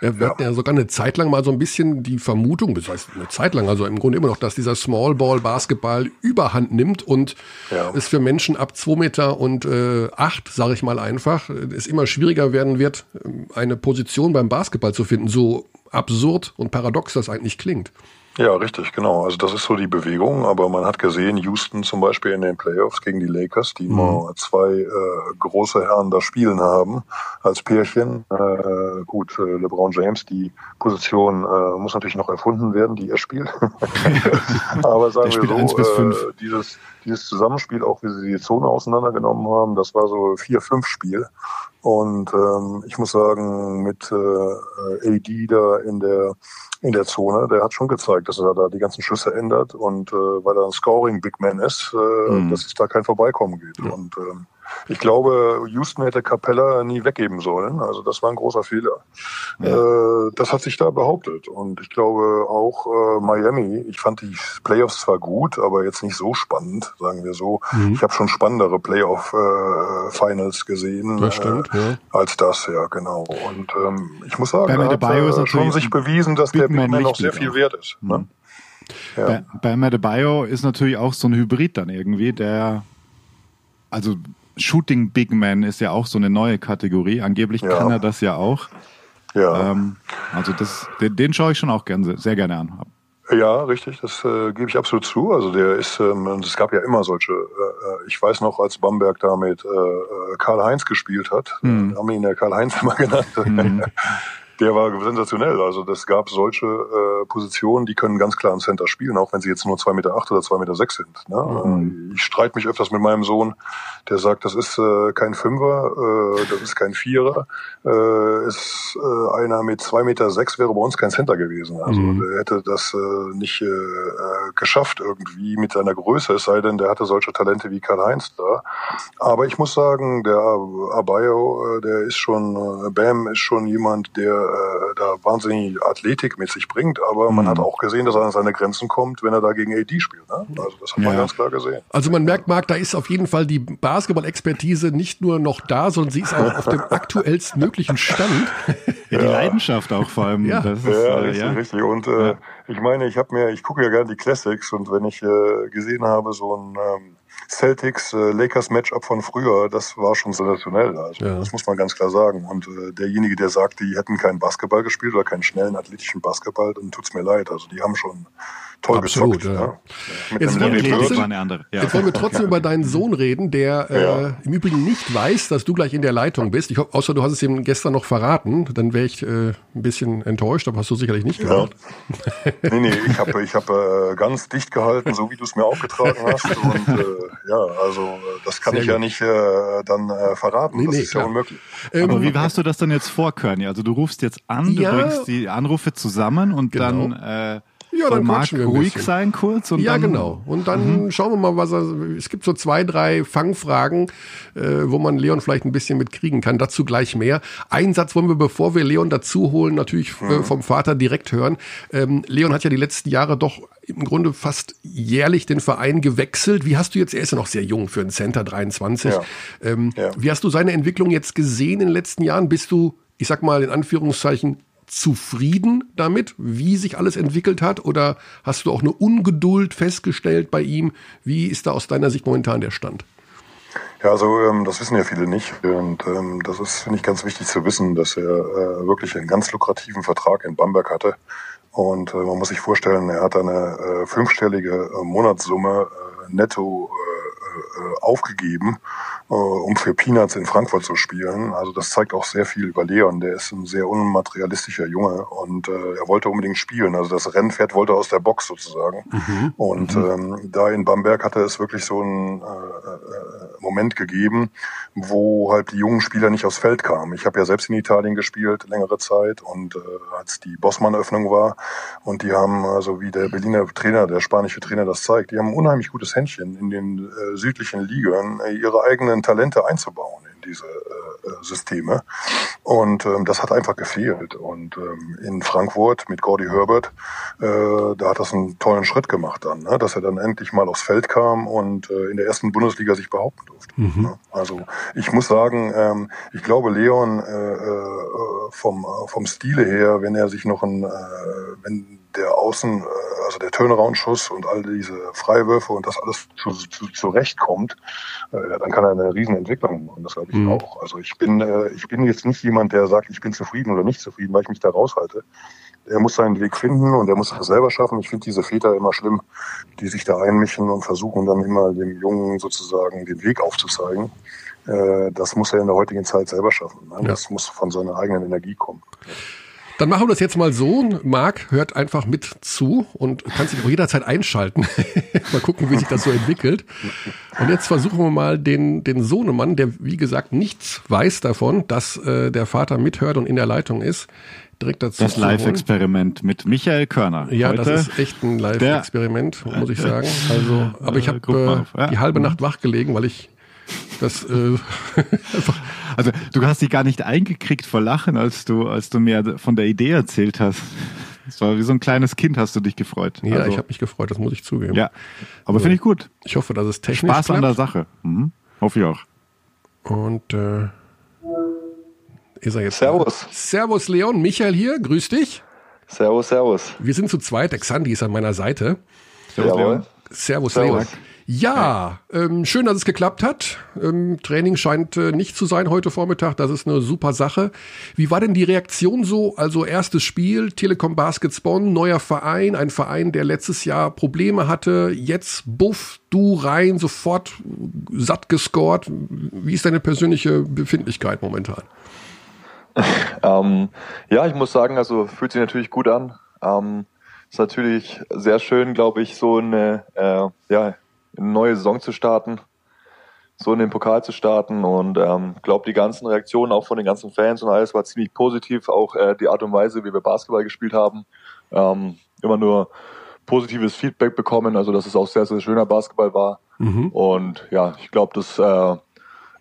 Ja, wir hatten ja sogar eine Zeit lang mal so ein bisschen die Vermutung, das heißt eine Zeit lang, also im Grunde immer noch, dass dieser Small Ball Basketball Überhand nimmt und Ja. es für Menschen ab zwei Meter und äh, acht, sage ich mal einfach, es immer schwieriger werden wird, ähm, eine Position beim Basketball zu finden, so absurd und paradox das eigentlich klingt. Ja, richtig, genau. Also das ist so die Bewegung, aber man hat gesehen, Houston zum Beispiel in den Playoffs gegen die Lakers, die mal zwei äh, große Herren da spielen haben als Pärchen. Äh, gut, äh, LeBron James, die Position äh, muss natürlich noch erfunden werden, die er spielt. <laughs> aber sagen wir so, bis äh, dieses, dieses Zusammenspiel, auch wie sie die Zone auseinandergenommen haben, das war so 4-5 Spiel. Und ähm, ich muss sagen, mit äh, AD da in der in der Zone, der hat schon gezeigt, dass er da die ganzen Schüsse ändert und äh, weil er ein Scoring Big Man ist, äh, Mhm. dass es da kein Vorbeikommen geht. Und ähm, ich glaube, Houston hätte Capella nie weggeben sollen. Also das war ein großer Fehler. Äh, das hat sich da behauptet. Und ich glaube auch äh, Miami, ich fand die Playoffs zwar gut, aber jetzt nicht so spannend, sagen wir so. Mhm. Ich habe schon spannendere Playoff-Finals gesehen. Das stimmt, äh, ja. Als das, ja, genau. Und ähm, ich muss sagen, Bam er hat äh, schon sich bewiesen, dass Big der Big Man Man noch sehr viel wert ist. Ne? Ja. Bei, bei Adebayo ist natürlich auch so ein Hybrid dann irgendwie, der, also Shooting Big Man ist ja auch so eine neue Kategorie. Angeblich Ja. kann er das ja auch. Ja. Ähm, also das, den, den schaue ich schon auch gern, sehr gerne an. Ja, richtig, das äh, gebe ich absolut zu. Also der ist, ähm, und es gab ja immer solche, äh, äh, ich weiß noch, als Bamberg da mit äh, äh, Karl-Heinz gespielt hat, Mhm. haben ihn ja Karl-Heinz <laughs> immer genannt, der war sensationell. Also das gab solche äh, Positionen, die können ganz klar ein Center spielen, auch wenn sie jetzt nur 2,8 Meter acht oder 2,6 Meter sechs sind. Ne? Mhm. Äh, Ich streite mich öfters mit meinem Sohn, der sagt, das ist äh, kein Fünfer, äh, das ist kein Vierer, äh, ist äh, einer mit 2,6 Meter sechs wäre bei uns kein Center gewesen. Also der hätte das äh, nicht äh, äh, geschafft irgendwie mit seiner Größe, es sei denn, der hatte solche Talente wie Karl-Heinz da. Aber ich muss sagen, der Abayo, äh, der ist schon, äh, Bam ist schon jemand, der äh, da wahnsinnig Athletik mit sich bringt, aber man hat auch gesehen, dass er an seine Grenzen kommt, wenn er da gegen AD spielt. Ne? Also das hat man Ja. ganz klar gesehen. Also man merkt, Marc, da ist auf jeden Fall die Basketball-Expertise nicht nur noch da, sondern sie ist auch auf dem <laughs> aktuellst möglichen Stand. Ja, die Leidenschaft auch vor allem. Ja. Das ist, Ja, äh, richtig, ja. richtig. Und äh, ich meine, ich habe mir, ich gucke ja gerne die Classics und wenn ich äh, gesehen habe, so ein ähm, Celtics äh, Lakers Matchup von früher, das war schon sensationell. Also Ja. das muss man ganz klar sagen. Und äh, derjenige, der sagt, die hätten keinen Basketball gespielt oder keinen schnellen athletischen Basketball, dann tut's mir leid. Also die haben schon toll Absolut, gezockt. ja. Ne? Mit Jetzt wollen wir trotzdem-. Ja. Jetzt wollen wir trotzdem über deinen Sohn reden, der <laughs> äh, Ja. im Übrigen nicht weiß, dass du gleich in der Leitung bist. Ich hoffe, außer du hast es ihm gestern noch verraten, dann wäre ich äh, ein bisschen enttäuscht, aber hast du sicherlich nicht Ja. gemacht. <laughs> Nee, nee, ich habe ich hab, äh, ganz dicht gehalten, so wie du es mir aufgetragen <laughs> hast. Und äh, ja, also äh, das kann Sehr ich ja gut. nicht äh, dann äh, verraten. Nee, das nee, ist ja klar. unmöglich. Aber wie hast du das dann jetzt vor, Körny? Also du rufst jetzt an, du Ja. bringst die Anrufe zusammen und Genau. dann äh, Ja, dann Marc quatschen wir ein ruhig bisschen. sein kurz und ja, dann, Mhm. genau. Und dann schauen wir mal, was er. Es gibt so zwei, drei Fangfragen, äh, wo man Leon vielleicht ein bisschen mitkriegen kann. Dazu gleich mehr. Einen Satz wollen wir, bevor wir Leon dazu holen, natürlich Mhm. äh, vom Vater direkt hören. Ähm, Leon hat ja die letzten Jahre doch im Grunde fast jährlich den Verein gewechselt. Wie hast du jetzt, er ist ja noch sehr jung für einen Center 23. Ja. Ähm, Ja. Wie hast du seine Entwicklung jetzt gesehen in den letzten Jahren? Bist du, ich sag mal in Anführungszeichen, zufrieden damit, wie sich alles entwickelt hat? Oder hast du auch eine Ungeduld festgestellt bei ihm? Wie ist da aus deiner Sicht momentan der Stand? Ja, also ähm, das wissen ja viele nicht. Und ähm, das ist, finde ich, ganz wichtig zu wissen, dass er äh, wirklich einen ganz lukrativen Vertrag in Bamberg hatte. Und äh, man muss sich vorstellen, er hat eine äh, fünfstellige äh, Monatssumme äh, netto äh, aufgegeben. äh, um für Peanuts in Frankfurt zu spielen. Also das zeigt auch sehr viel über Leon. Der ist ein sehr unmaterialistischer Junge und äh, er wollte unbedingt spielen. Also das Rennpferd wollte aus der Box sozusagen. Mhm. Und ähm, da in Bamberg hatte es wirklich so einen äh, äh, Moment gegeben, wo halt die jungen Spieler nicht aufs Feld kamen. Ich habe ja selbst in Italien gespielt längere Zeit und äh, als die Bossmann-Öffnung war und die haben, also wie der Berliner Trainer, der spanische Trainer das zeigt, die haben ein unheimlich gutes Händchen in den äh, südlichen Ligen, äh, ihre eigenen Talente einzubauen in diese äh, äh, Systeme. Und ähm, das hat einfach gefehlt. Und ähm, in Frankfurt mit Gordy Herbert, äh, da hat das einen tollen Schritt gemacht dann, ne? dass er dann endlich mal aufs Feld kam und äh, in der ersten Bundesliga sich behaupten durfte. Ne? Also ich muss sagen, ähm, ich glaube Leon äh, vom, vom Stile her, wenn er sich noch ein, äh, wenn der Außen, äh, also der Turnaround-Schuss und all diese Freiwürfe und das alles zu, zu, zurechtkommt, äh, dann kann er eine Riesenentwicklung machen. Das glaube ich Mhm. auch. Also ich bin, äh, ich bin jetzt nicht jemand, der sagt, ich bin zufrieden oder nicht zufrieden, weil ich mich da raushalte. Er muss seinen Weg finden und er muss das selber schaffen. Ich finde diese Väter immer schlimm, die sich da einmischen und versuchen dann immer dem Jungen sozusagen den Weg aufzuzeigen. Äh, das muss er in der heutigen Zeit selber schaffen. Ne? Das muss von seiner eigenen Energie kommen. Dann machen wir das jetzt mal so. Marc hört einfach mit zu und kann sich auch jederzeit einschalten. <laughs> mal gucken, wie sich das so entwickelt. Und jetzt versuchen wir mal den, den Sohnemann, der wie gesagt nichts weiß davon, dass äh, der Vater mithört und in der Leitung ist, direkt dazu Das. Live-Experiment mit Michael Körner. Ja, Heute das ist echt ein Live-Experiment, muss ich sagen. Also, aber ich Äh, habe äh, die halbe Nacht wach gelegen, weil ich das äh, <laughs> Also du hast dich gar nicht eingekriegt vor Lachen, als du, als du mir von der Idee erzählt hast. Es war wie so ein kleines Kind, hast du dich gefreut. Ja, also, ich habe mich gefreut, das muss ich zugeben. Ja, aber finde ich gut. Ich hoffe, dass es technisch Spaß an der klappt. Sache. Mhm. Hoffe ich auch. Und äh, ist er jetzt Servus. Servus Leon, Michael hier, grüß dich. Servus, servus. Wir sind zu zweit, der Xandi ist an meiner Seite. Servus, Jawohl. Leon. Servus, Servus. Leon. Ja, ähm, schön, dass es geklappt hat. Ähm, Training scheint äh, nicht zu sein heute Vormittag. Das ist eine super Sache. Wie war denn die Reaktion so? Also erstes Spiel, Telekom Baskets Bonn, neuer Verein, ein Verein, der letztes Jahr Probleme hatte. Jetzt buff, du rein, sofort satt gescored. Wie ist deine persönliche Befindlichkeit momentan? <laughs> Ähm, ja, ich muss sagen, also fühlt sich natürlich gut an. Ähm, ist natürlich sehr schön, glaube ich, so eine, äh, ja, eine neue Saison zu starten, so in den Pokal zu starten und ähm, glaube die ganzen Reaktionen auch von den ganzen Fans und alles war ziemlich positiv. Auch äh, die Art und Weise, wie wir Basketball gespielt haben, ähm, immer nur positives Feedback bekommen. Also dass es auch sehr sehr schöner Basketball war und ja, ich glaube, das äh,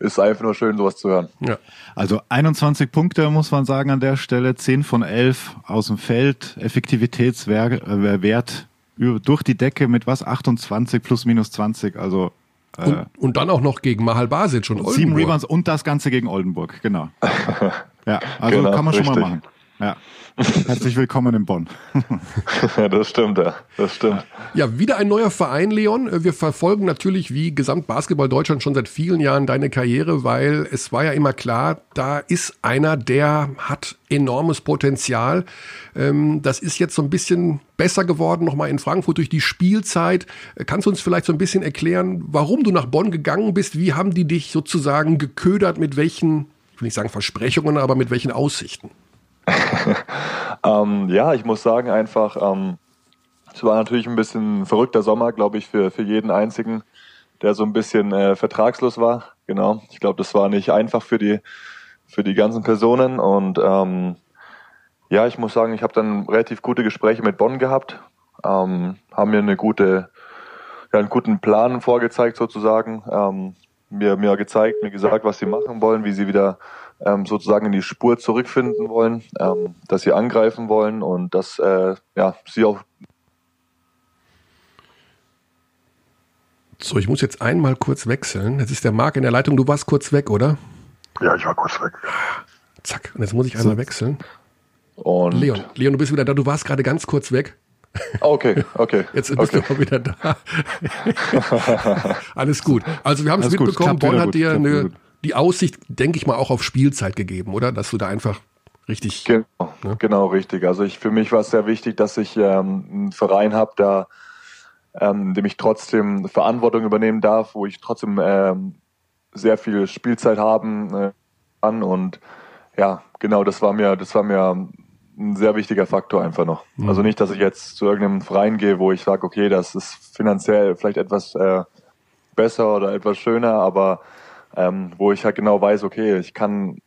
ist einfach nur schön, sowas zu hören. Ja. Also 21 Punkte muss man sagen an der Stelle, 10 von 11 aus dem Feld, Effektivitätswert äh, Wert über- durch die Decke mit was? 28 plus minus 20, also äh, Und, und dann auch noch gegen Mahal Basic und sieben Oldenburg. Rebounds und das Ganze gegen Oldenburg, genau. <laughs> Ja, also Genau, kann man schon mal richtig. machen. Ja. <laughs> Herzlich willkommen in Bonn. das stimmt, ja. Das stimmt. Ja, wieder ein neuer Verein, Leon. Wir verfolgen natürlich wie Gesamtbasketball Deutschland schon seit vielen Jahren deine Karriere, weil es war ja immer klar, da ist einer, der hat enormes Potenzial. Ähm, Das ist jetzt so ein bisschen besser geworden, nochmal in Frankfurt durch die Spielzeit. Kannst du uns vielleicht so ein bisschen erklären, warum du nach Bonn gegangen bist? Wie haben die dich sozusagen geködert? Mit welchen, ich will nicht sagen Versprechungen, aber mit welchen Aussichten? <laughs> Ähm, ja, ich muss sagen, einfach, ähm, es war natürlich ein bisschen ein verrückter Sommer, glaube ich, für, für jeden Einzigen, der so ein bisschen äh, vertragslos war. Genau. Ich glaube, das war nicht einfach für die, für die ganzen Personen. Und ähm, ja, ich muss sagen, ich habe dann relativ gute Gespräche mit Bonn gehabt, ähm, haben mir eine gute, ja, einen guten Plan vorgezeigt sozusagen, ähm, mir, mir gezeigt, mir gesagt, was sie machen wollen, wie sie wieder ähm, sozusagen in die Spur zurückfinden wollen, ähm, dass sie angreifen wollen und dass äh, ja, sie auch So, ich muss jetzt einmal kurz wechseln. Jetzt ist der Marc in der Leitung. Du warst kurz weg, oder? Ja, ich war kurz weg. Zack. Und jetzt muss ich einmal wechseln. und Leon, Leon, du bist wieder da. Du warst gerade ganz kurz weg. Okay, okay. <laughs> Jetzt bist okay. du auch wieder da. <laughs> Alles gut. Also wir haben es mitbekommen. Bonn hat dir eine. Die Aussicht, denke ich mal, auch auf Spielzeit gegeben, oder? Dass du da einfach richtig. Genau, Ne? genau richtig. Also ich, für mich war es sehr wichtig, dass ich ähm, einen Verein habe, da, ähm, in dem ich trotzdem Verantwortung übernehmen darf, wo ich trotzdem ähm, sehr viel Spielzeit haben äh, an und ja, genau, das war mir, das war mir ein sehr wichtiger Faktor einfach noch. Mhm. Also nicht, dass ich jetzt zu irgendeinem Verein gehe, wo ich sage, okay, das ist finanziell vielleicht etwas äh, besser oder etwas schöner, aber ähm, wo ich halt genau weiß, okay, ich kann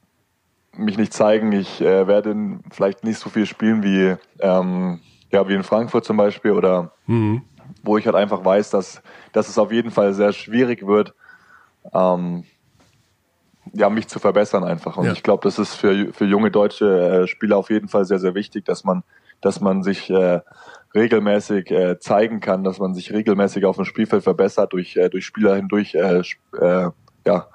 mich nicht zeigen, ich äh, werde vielleicht nicht so viel spielen wie ähm, ja wie in Frankfurt zum Beispiel oder Mhm. wo ich halt einfach weiß, dass, dass es auf jeden Fall sehr schwierig wird, ähm, ja, mich zu verbessern einfach. Und Ja. ich glaube, das ist für, für junge deutsche äh, Spieler auf jeden Fall sehr, sehr wichtig, dass man, dass man sich äh, regelmäßig äh, zeigen kann, dass man sich regelmäßig auf dem Spielfeld verbessert, durch, äh, durch Spieler hindurch, äh, äh, ja,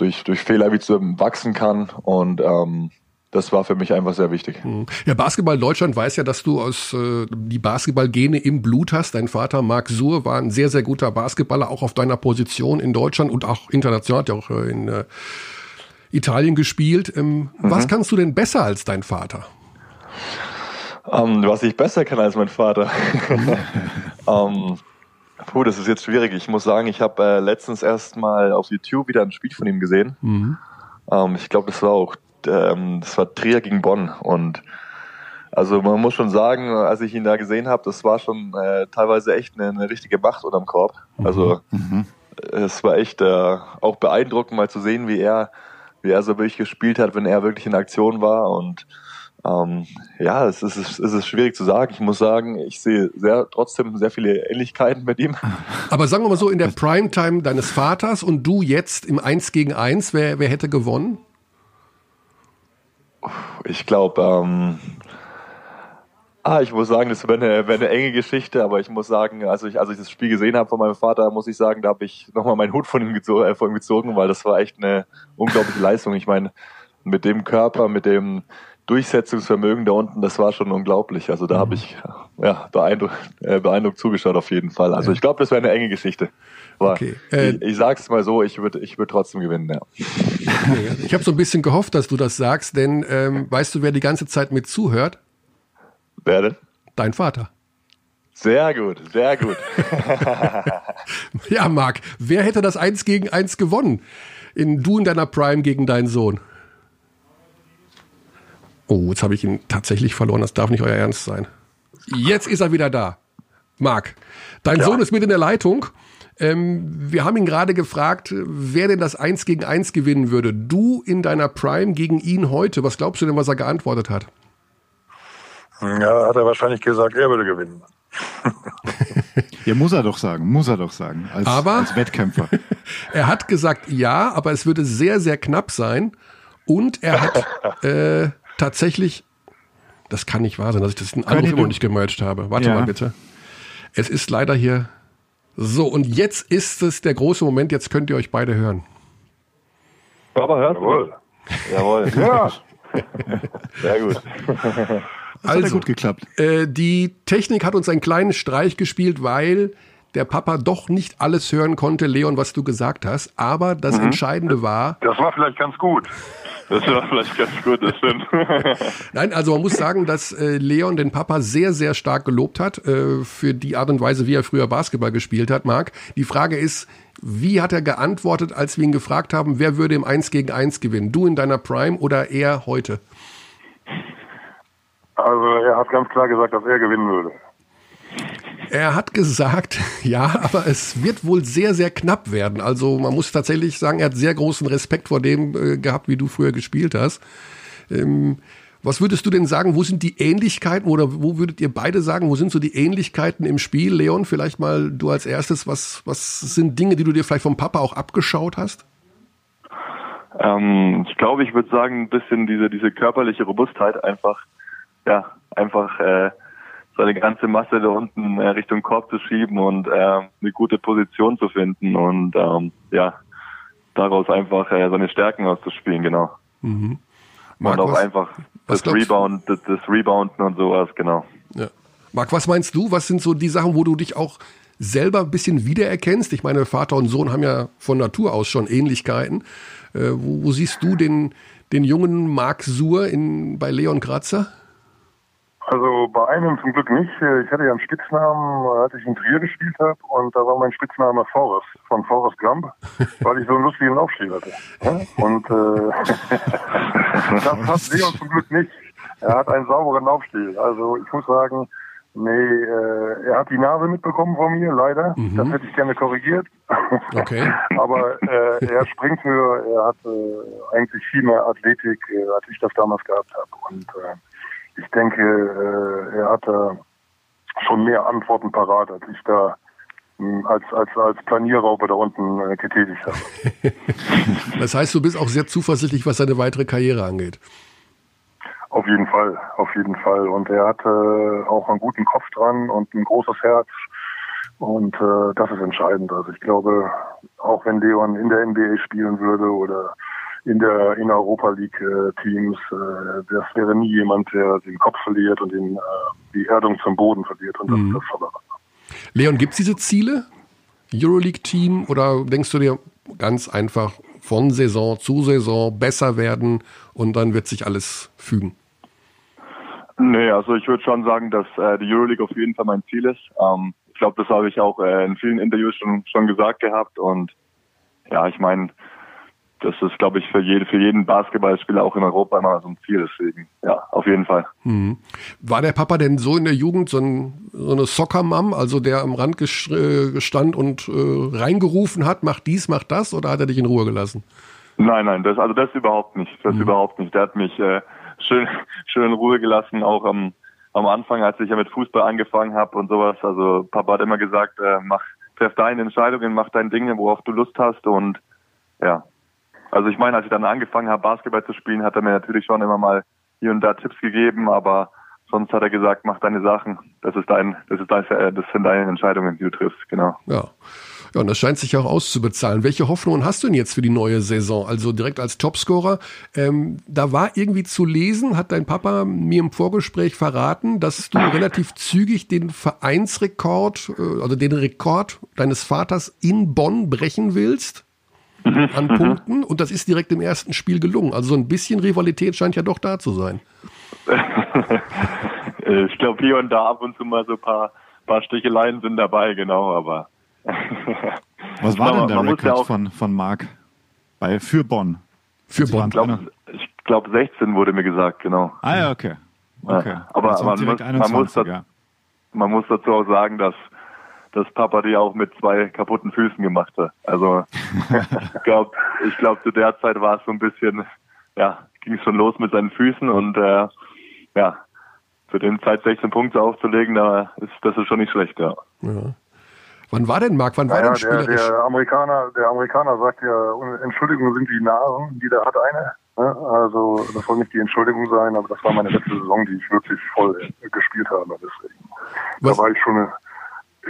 durch, durch Fehler wie zu wachsen kann. Und ähm, das war für mich einfach sehr wichtig. Mhm. Ja, Basketball Deutschland weiß ja, dass du aus äh, die Basketballgene im Blut hast. Dein Vater Marc Suhr war ein sehr, sehr guter Basketballer, auch auf deiner Position in Deutschland und auch international, hat ja auch äh, in äh, Italien gespielt. Ähm, Was kannst du denn besser als dein Vater? Ähm, was ich besser kann als mein Vater. <laughs> <laughs> ähm, puh, das ist jetzt schwierig. Ich muss sagen, ich habe äh, letztens erst mal auf YouTube wieder ein Spiel von ihm gesehen. Ähm, ich glaube, das war auch, ähm, das war Trier gegen Bonn und also man muss schon sagen, als ich ihn da gesehen habe, das war schon äh, teilweise echt eine, eine richtige Macht unterm Korb. Also es war echt äh, auch beeindruckend mal zu sehen, wie er, wie er so wirklich gespielt hat, wenn er wirklich in Aktion war und ähm, ja, es ist, es ist schwierig zu sagen. Ich muss sagen, ich sehe sehr, trotzdem sehr viele Ähnlichkeiten mit ihm. Aber sagen wir mal so, in der Primetime deines Vaters und du jetzt im 1 gegen 1, wer, wer hätte gewonnen? Ich glaube, ähm, ah, ich muss sagen, das wäre eine, wär eine enge Geschichte, aber ich muss sagen, also ich, als ich das Spiel gesehen habe von meinem Vater, muss ich sagen, da habe ich nochmal meinen Hut von ihm, gezo äh, von ihm gezogen, weil das war echt eine unglaubliche Leistung. Ich meine, mit dem Körper, mit dem Durchsetzungsvermögen da unten, das war schon unglaublich. Also da habe ich ja, beeindruckt, äh, beeindruckt zugeschaut auf jeden Fall. Also ich glaube, das wäre eine enge Geschichte. Aber Okay, äh, ich, ich sag's mal so, ich würde ich würd trotzdem gewinnen, ja. <laughs> Ich habe so ein bisschen gehofft, dass du das sagst, denn ähm, weißt du, wer die ganze Zeit mit zuhört? Wer denn? Dein Vater. Sehr gut, sehr gut. <laughs> Ja, Marc, wer hätte das 1 gegen 1 gewonnen? In du in deiner Prime gegen deinen Sohn. Oh, jetzt habe ich ihn tatsächlich verloren. Das darf nicht euer Ernst sein. Jetzt ist er wieder da. Marc, dein Sohn ist mit in der Leitung. Ähm, wir haben ihn gerade gefragt, wer denn das 1 gegen 1 gewinnen würde. Du in deiner Prime gegen ihn heute. Was glaubst du denn, was er geantwortet hat? Ja, hat er wahrscheinlich gesagt, er würde gewinnen. <laughs> Ja, muss er doch sagen, muss er doch sagen, als, Aber- als Wettkämpfer. <laughs> Er hat gesagt ja, aber es würde sehr, sehr knapp sein. Und er hat <laughs> äh, tatsächlich, das kann nicht wahr sein, dass ich das in Anruf immer nicht gemercht habe. Warte Ja. mal bitte. Es ist leider hier. So, und jetzt ist es der große Moment, jetzt könnt ihr euch beide hören. Aber hört Jawohl. Jawohl. <laughs> Ja, Sehr gut. Das hat ja Also, gut geklappt. Äh, die Technik hat uns einen kleinen Streich gespielt, weil der Papa doch nicht alles hören konnte, Leon, was du gesagt hast. Aber das Mhm. Entscheidende war, das war vielleicht ganz gut. Das war vielleicht ganz gut, das stimmt. <laughs> Nein, also man muss sagen, dass äh, Leon den Papa sehr, sehr stark gelobt hat äh, für die Art und Weise, wie er früher Basketball gespielt hat, Marc. Die Frage ist, wie hat er geantwortet, als wir ihn gefragt haben, wer würde im 1 gegen 1 gewinnen? Du in deiner Prime oder er heute? Also er hat ganz klar gesagt, dass er gewinnen würde. Er hat gesagt, <laughs> ja, aber es wird wohl sehr, sehr knapp werden. Also man muss tatsächlich sagen, er hat sehr großen Respekt vor dem äh, gehabt, wie du früher gespielt hast. Ähm, was würdest du denn sagen, wo sind die Ähnlichkeiten oder wo würdet ihr beide sagen, wo sind so die Ähnlichkeiten im Spiel? Leon, vielleicht mal du als erstes, was, was sind Dinge, die du dir vielleicht vom Papa auch abgeschaut hast? Ähm, ich glaube, ich würde sagen, ein bisschen diese, diese körperliche Robustheit einfach, ja, einfach äh, seine ganze Masse da unten äh, Richtung Korb zu schieben und äh, eine gute Position zu finden und ähm, ja, daraus einfach äh, seine Stärken auszuspielen, genau. Marc, und auch was, einfach was das? Rebound, das, das Rebounden und sowas, genau. Ja. Marc, was meinst du? Was sind so die Sachen, wo du dich auch selber ein bisschen wiedererkennst? Ich meine, Vater und Sohn haben ja von Natur aus schon Ähnlichkeiten. Äh, wo, wo siehst du den, den jungen Marc Suhr in, bei Leon Kratzer? Also bei einem zum Glück nicht. Ich hatte ja einen Spitznamen, als ich in Trier gespielt habe und da war mein Spitzname Forrest, von Forrest Gump, <laughs> weil ich so einen lustigen Aufstieg hatte. Und äh, <laughs> das hat Leon zum Glück nicht. Er hat einen sauberen Laufstil. Also ich muss sagen, nee, äh, er hat die Nase mitbekommen von mir, leider. Mhm. Das hätte ich gerne korrigiert. <laughs> Okay. Aber äh, er springt höher, er hat äh, eigentlich viel mehr Athletik, äh, als ich das damals gehabt habe. Und äh, ich denke, äh, er hatte schon mehr Antworten parat, als ich da mh, als, als, als Planierraupe da unten äh, getätigt habe. <laughs> Das heißt, du bist auch sehr zuversichtlich, was seine weitere Karriere angeht. Auf jeden Fall, auf jeden Fall. Und er hatte auch einen guten Kopf dran und ein großes Herz. Und äh, das ist entscheidend. Also ich glaube, auch wenn Leon in der NBA spielen würde oder in der in Europa League äh, Teams, äh, das wäre nie jemand, der den Kopf verliert und den, äh, die Erdung zum Boden verliert. Und das Mhm. ist das Tolle. Leon, gibt es diese Ziele? Euroleague-Team? Oder denkst du dir ganz einfach von Saison zu Saison besser werden und dann wird sich alles fügen? Nee, also ich würde schon sagen, dass äh, die Euroleague auf jeden Fall mein Ziel ist. Ähm, ich glaube, das habe ich auch äh, in vielen Interviews schon, schon gesagt gehabt. Und ja, ich meine, das ist, glaube ich, für, jede, für jeden Basketballspieler auch in Europa immer so ein Ziel. Deswegen, ja, auf jeden Fall. Mhm. War der Papa denn so in der Jugend so, ein, so eine Soccer-Mom, also der am Rand gesch- äh, gestand und äh, reingerufen hat, mach dies, mach das, oder hat er dich in Ruhe gelassen? Nein, nein, das also das überhaupt nicht. Das überhaupt nicht. Der hat mich äh, schön <laughs> schön in Ruhe gelassen, auch am am Anfang, als ich ja mit Fußball angefangen habe und sowas. Also Papa hat immer gesagt, äh, mach treff deine Entscheidungen, mach dein Ding, worauf du Lust hast und ja. Also ich meine, als ich dann angefangen habe, Basketball zu spielen, hat er mir natürlich schon immer mal hier und da Tipps gegeben, aber sonst hat er gesagt, mach deine Sachen. Das ist dein, das ist dein, das sind deine Entscheidungen, die du triffst, genau. Ja. Ja, und das scheint sich auch auszubezahlen. Welche Hoffnungen hast du denn jetzt für die neue Saison? Also direkt als Topscorer. Ähm, da war irgendwie zu lesen, hat dein Papa mir im Vorgespräch verraten, dass du <laughs> relativ zügig den Vereinsrekord, äh, also den Rekord deines Vaters in Bonn brechen willst an Punkten. Und das ist direkt im ersten Spiel gelungen. Also so ein bisschen Rivalität scheint ja doch da zu sein. <laughs> Äh, ich glaube, hier und da ab und zu mal so ein paar, paar Sticheleien sind dabei, genau, aber. <laughs> Was war denn der Rekord ja von, von Marc bei, für Bonn? Für Sie waren Ich glaube, glaub 16 wurde mir gesagt, genau. Ah ja, okay. okay. Ja, aber man muss, man, muss 21, da, ja. man muss dazu auch sagen, dass, dass Papa die auch mit zwei kaputten Füßen gemacht hat. Also <laughs> ich glaube, ich glaub, zu der Zeit war es so ein bisschen, ja, ging es schon los mit seinen Füßen und äh, ja, zu dem Zeit 16 Punkte aufzulegen, da ist das ist schon nicht schlecht, ja. Ja. Wann war denn Marc? Wann war Naja, denn der, spielerisch? der Amerikaner, der Amerikaner sagt ja, Entschuldigung sind die Nasen, jeder hat eine. Ne? Also das soll nicht die Entschuldigung sein, aber das war meine letzte Saison, die ich wirklich voll gespielt habe. Deswegen. Da war ich schon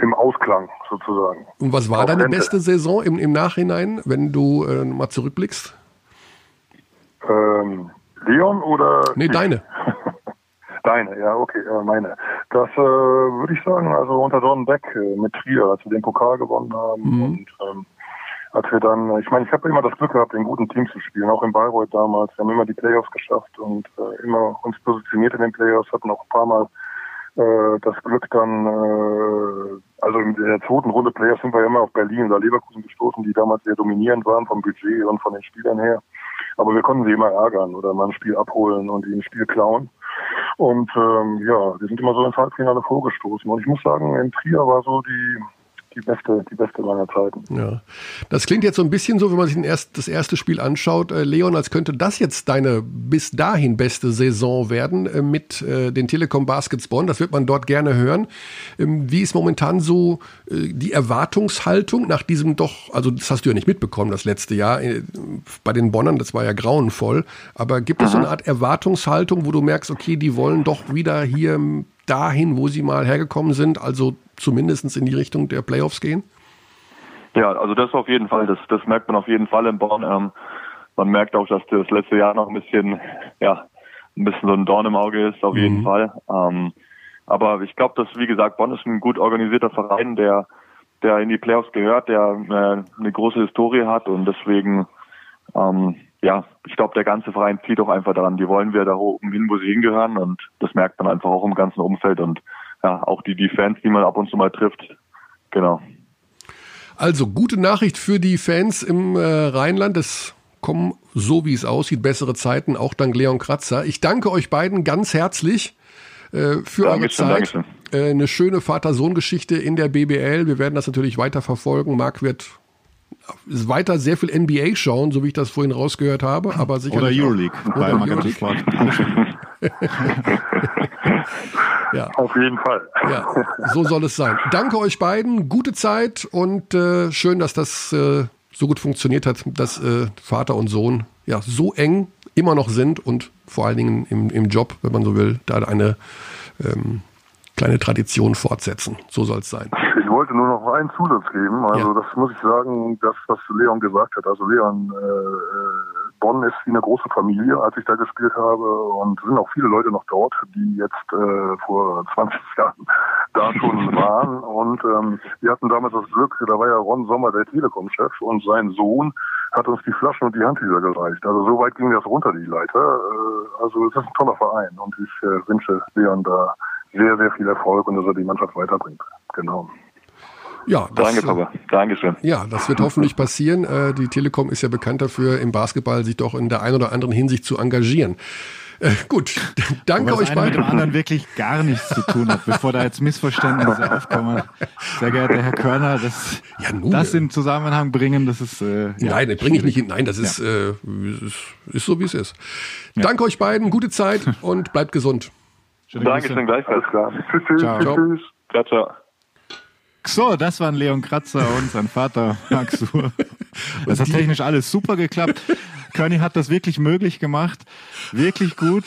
im Ausklang sozusagen. Und was war Auf deine Rente. beste Saison im, im Nachhinein, wenn du äh, mal zurückblickst? Ähm, Leon oder? Nee, deine. <laughs> Deine, ja, okay, äh, meine. Das äh, würde ich sagen, also unter Dornbeck äh, mit Trier, als wir den Pokal gewonnen haben Mhm. und ähm, als wir dann, ich meine, ich habe immer das Glück gehabt, in guten Teams zu spielen, auch in Bayreuth damals. Wir haben immer die Playoffs geschafft und äh, immer uns positioniert in den Playoffs, hatten auch ein paar Mal äh, das Glück dann, also in der zweiten Runde Playoffs sind wir ja immer auf Berlin oder Leverkusen gestoßen, die damals sehr dominierend waren vom Budget und von den Spielern her. Aber wir konnten sie immer ärgern oder mal ein Spiel abholen und ihnen ein Spiel klauen. Und ähm, ja, wir sind immer so ins Halbfinale vorgestoßen. Und ich muss sagen, in Trier war so die, die beste, die beste meiner Zeiten. Ja. Das klingt jetzt so ein bisschen so, wenn man sich erst, das erste Spiel anschaut, äh, Leon, als könnte das jetzt deine bis dahin beste Saison werden äh, mit äh, den Telekom Baskets Bonn. Das wird man dort gerne hören. Ähm, wie ist momentan so die Erwartungshaltung nach diesem doch, also das hast du ja nicht mitbekommen, das letzte Jahr bei den Bonnern, das war ja grauenvoll. Aber gibt es so eine Art Erwartungshaltung, wo du merkst, okay, die wollen doch wieder hier dahin, wo sie mal hergekommen sind, also zumindest in die Richtung der Playoffs gehen? Ja, also das auf jeden Fall, das, das merkt man auf jeden Fall in Bonn. Ähm, man merkt auch, dass das letzte Jahr noch ein bisschen, ja, ein bisschen so ein Dorn im Auge ist, auf jeden Fall. Ähm, aber ich glaube, dass, wie gesagt, Bonn ist ein gut organisierter Verein, der, der in die Playoffs gehört, der äh, eine große Historie hat und deswegen, ähm, ja, ich glaube, der ganze Verein zieht auch einfach daran. Die wollen wir da oben hin, wo sie hingehören und das merkt man einfach auch im ganzen Umfeld und ja, auch die, die Fans, die man ab und zu mal trifft. Genau. Also gute Nachricht für die Fans im äh, Rheinland. Es kommen, so wie es aussieht, bessere Zeiten, auch dank Leon Kratzer. Ich danke euch beiden ganz herzlich äh, für eure Dankeschön, Zeit. Dankeschön. Äh, eine schöne Vater-Sohn-Geschichte in der BBL. Wir werden das natürlich weiter verfolgen. Marc wird weiter sehr viel NBA schauen, so wie ich das vorhin rausgehört habe, aber sicherlich Oder auch- Euroleague bei Oder Magenta Euroleague. Sport. <laughs> Ja. Auf jeden Fall. Ja, so soll es sein. Danke euch beiden, gute Zeit und äh, schön, dass das äh, so gut funktioniert hat, dass äh, Vater und Sohn ja so eng immer noch sind und vor allen Dingen im, im Job, wenn man so will, da eine ähm, kleine Tradition fortsetzen. So soll es sein. Ich wollte nur noch einen Zusatz geben. Also Ja. das muss ich sagen, das, was Leon gesagt hat. Also Leon, äh, Bonn ist wie eine große Familie, als ich da gespielt habe. Und sind auch viele Leute noch dort, die jetzt äh, vor 20 <laughs> Jahren da schon <laughs> waren. Und ähm, wir hatten damals das Glück, da war ja Ron Sommer der Telekom-Chef und sein Sohn hat uns die Flaschen und die Handtücher gereicht. Also so weit ging das runter, die Leiter. Äh, also es ist ein toller Verein und ich äh, wünsche Leon da sehr, sehr viel Erfolg und dass er die Mannschaft weiterbringt. Genau. Ja, das, Danke, Papa. Dankeschön. Ja, das wird hoffentlich passieren. Äh, die Telekom ist ja bekannt dafür, im Basketball sich doch in der einen oder anderen Hinsicht zu engagieren. Äh, gut, <laughs> danke das euch eine mit dem beiden. anderen wirklich gar nichts zu tun hat, bevor da jetzt Missverständnisse <laughs> aufkommen. Sehr geehrter Herr Körner, das, Ja, nun, das äh, in Zusammenhang bringen, das ist äh, ja, Nein, das bringe ich nicht hin. Nein, das ist, äh, ist, ist so, wie es ist. Danke euch beiden, gute Zeit <laughs> und bleibt gesund. Schöne Grüße. Dankeschön gleichfalls. Klar. <laughs> Tschüss, tschüss, Ciao. tschüss, tschüss. Ciao, ciao. So, das waren Leon Kratzer und sein Vater <laughs> Max Uhr. Das hat technisch alles super geklappt. Körny hat das wirklich möglich gemacht. Wirklich gut.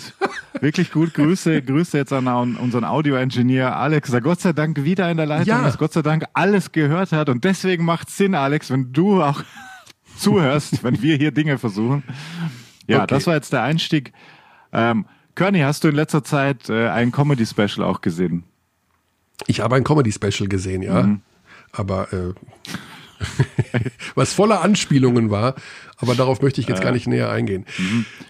Wirklich gut. Grüße, Grüße jetzt an unseren Audio-Engineer Alex, der Gott sei Dank wieder in der Leitung Ja. ist, Gott sei Dank alles gehört hat. Und deswegen macht Sinn, Alex, wenn du auch <laughs> zuhörst, wenn wir hier Dinge versuchen. Ja, Okay. das war jetzt der Einstieg. Ähm, Körny, hast du in letzter Zeit äh, ein Comedy-Special auch gesehen? Ich habe ein Comedy-Special gesehen, ja. Mhm. Aber äh, <laughs> was voller Anspielungen war, aber darauf möchte ich jetzt gar nicht näher eingehen.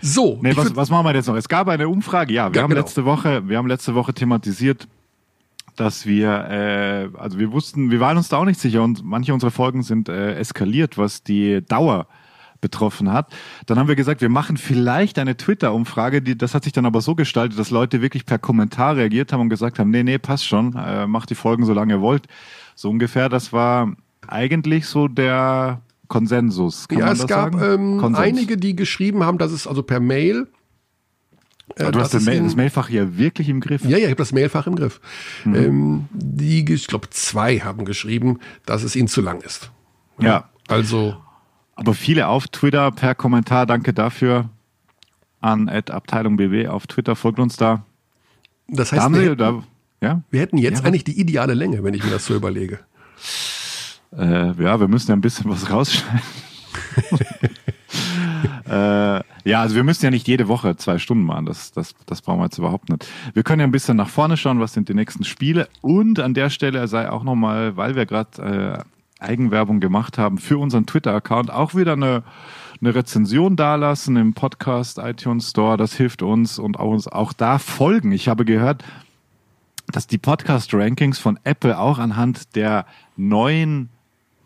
So, Mhm. Nee, ich was, was machen wir jetzt noch? Es gab eine Umfrage, ja. Wir Ja, haben genau. letzte Woche, wir haben letzte Woche thematisiert, dass wir, äh, also wir wussten, wir waren uns da auch nicht sicher und manche unserer Folgen sind äh, eskaliert, was die Dauer betroffen hat. Dann haben wir gesagt, wir machen vielleicht eine Twitter-Umfrage, das hat sich dann aber so gestaltet, dass Leute wirklich per Kommentar reagiert haben und gesagt haben, nee, nee, passt schon, äh, macht die Folgen so lange ihr wollt. So ungefähr, das war eigentlich so der Konsensus. Kann ja, es gab ähm, einige, die geschrieben haben, dass es also per Mail. äh, du hast das, Mail, das Mailfach hier wirklich im Griff. Ja, ja, ich habe das Mailfach im Griff. Mhm. Ähm, die, ich glaube, zwei haben geschrieben, dass es ihnen zu lang ist. Ja. Also, Aber viele auf Twitter per Kommentar, danke dafür an Abteilung BW auf Twitter, folgt uns da. das Da heißt, haben wir hätten, da, ja, wir hätten jetzt Ja. eigentlich die ideale Länge, wenn ich mir das so überlege. äh, ja, wir müssen ja ein bisschen was rausschneiden. <laughs> äh, ja, also wir müssen ja nicht jede Woche zwei Stunden machen, das, das, das brauchen wir jetzt überhaupt nicht. Wir können ja ein bisschen nach vorne schauen, was sind die nächsten Spiele und an der Stelle sei auch nochmal, weil wir gerade äh, Eigenwerbung gemacht haben für unseren Twitter-Account, auch wieder eine, eine Rezension dalassen im Podcast iTunes Store, das hilft uns und auch, uns auch da folgen. Ich habe gehört, dass die Podcast-Rankings von Apple auch anhand der neuen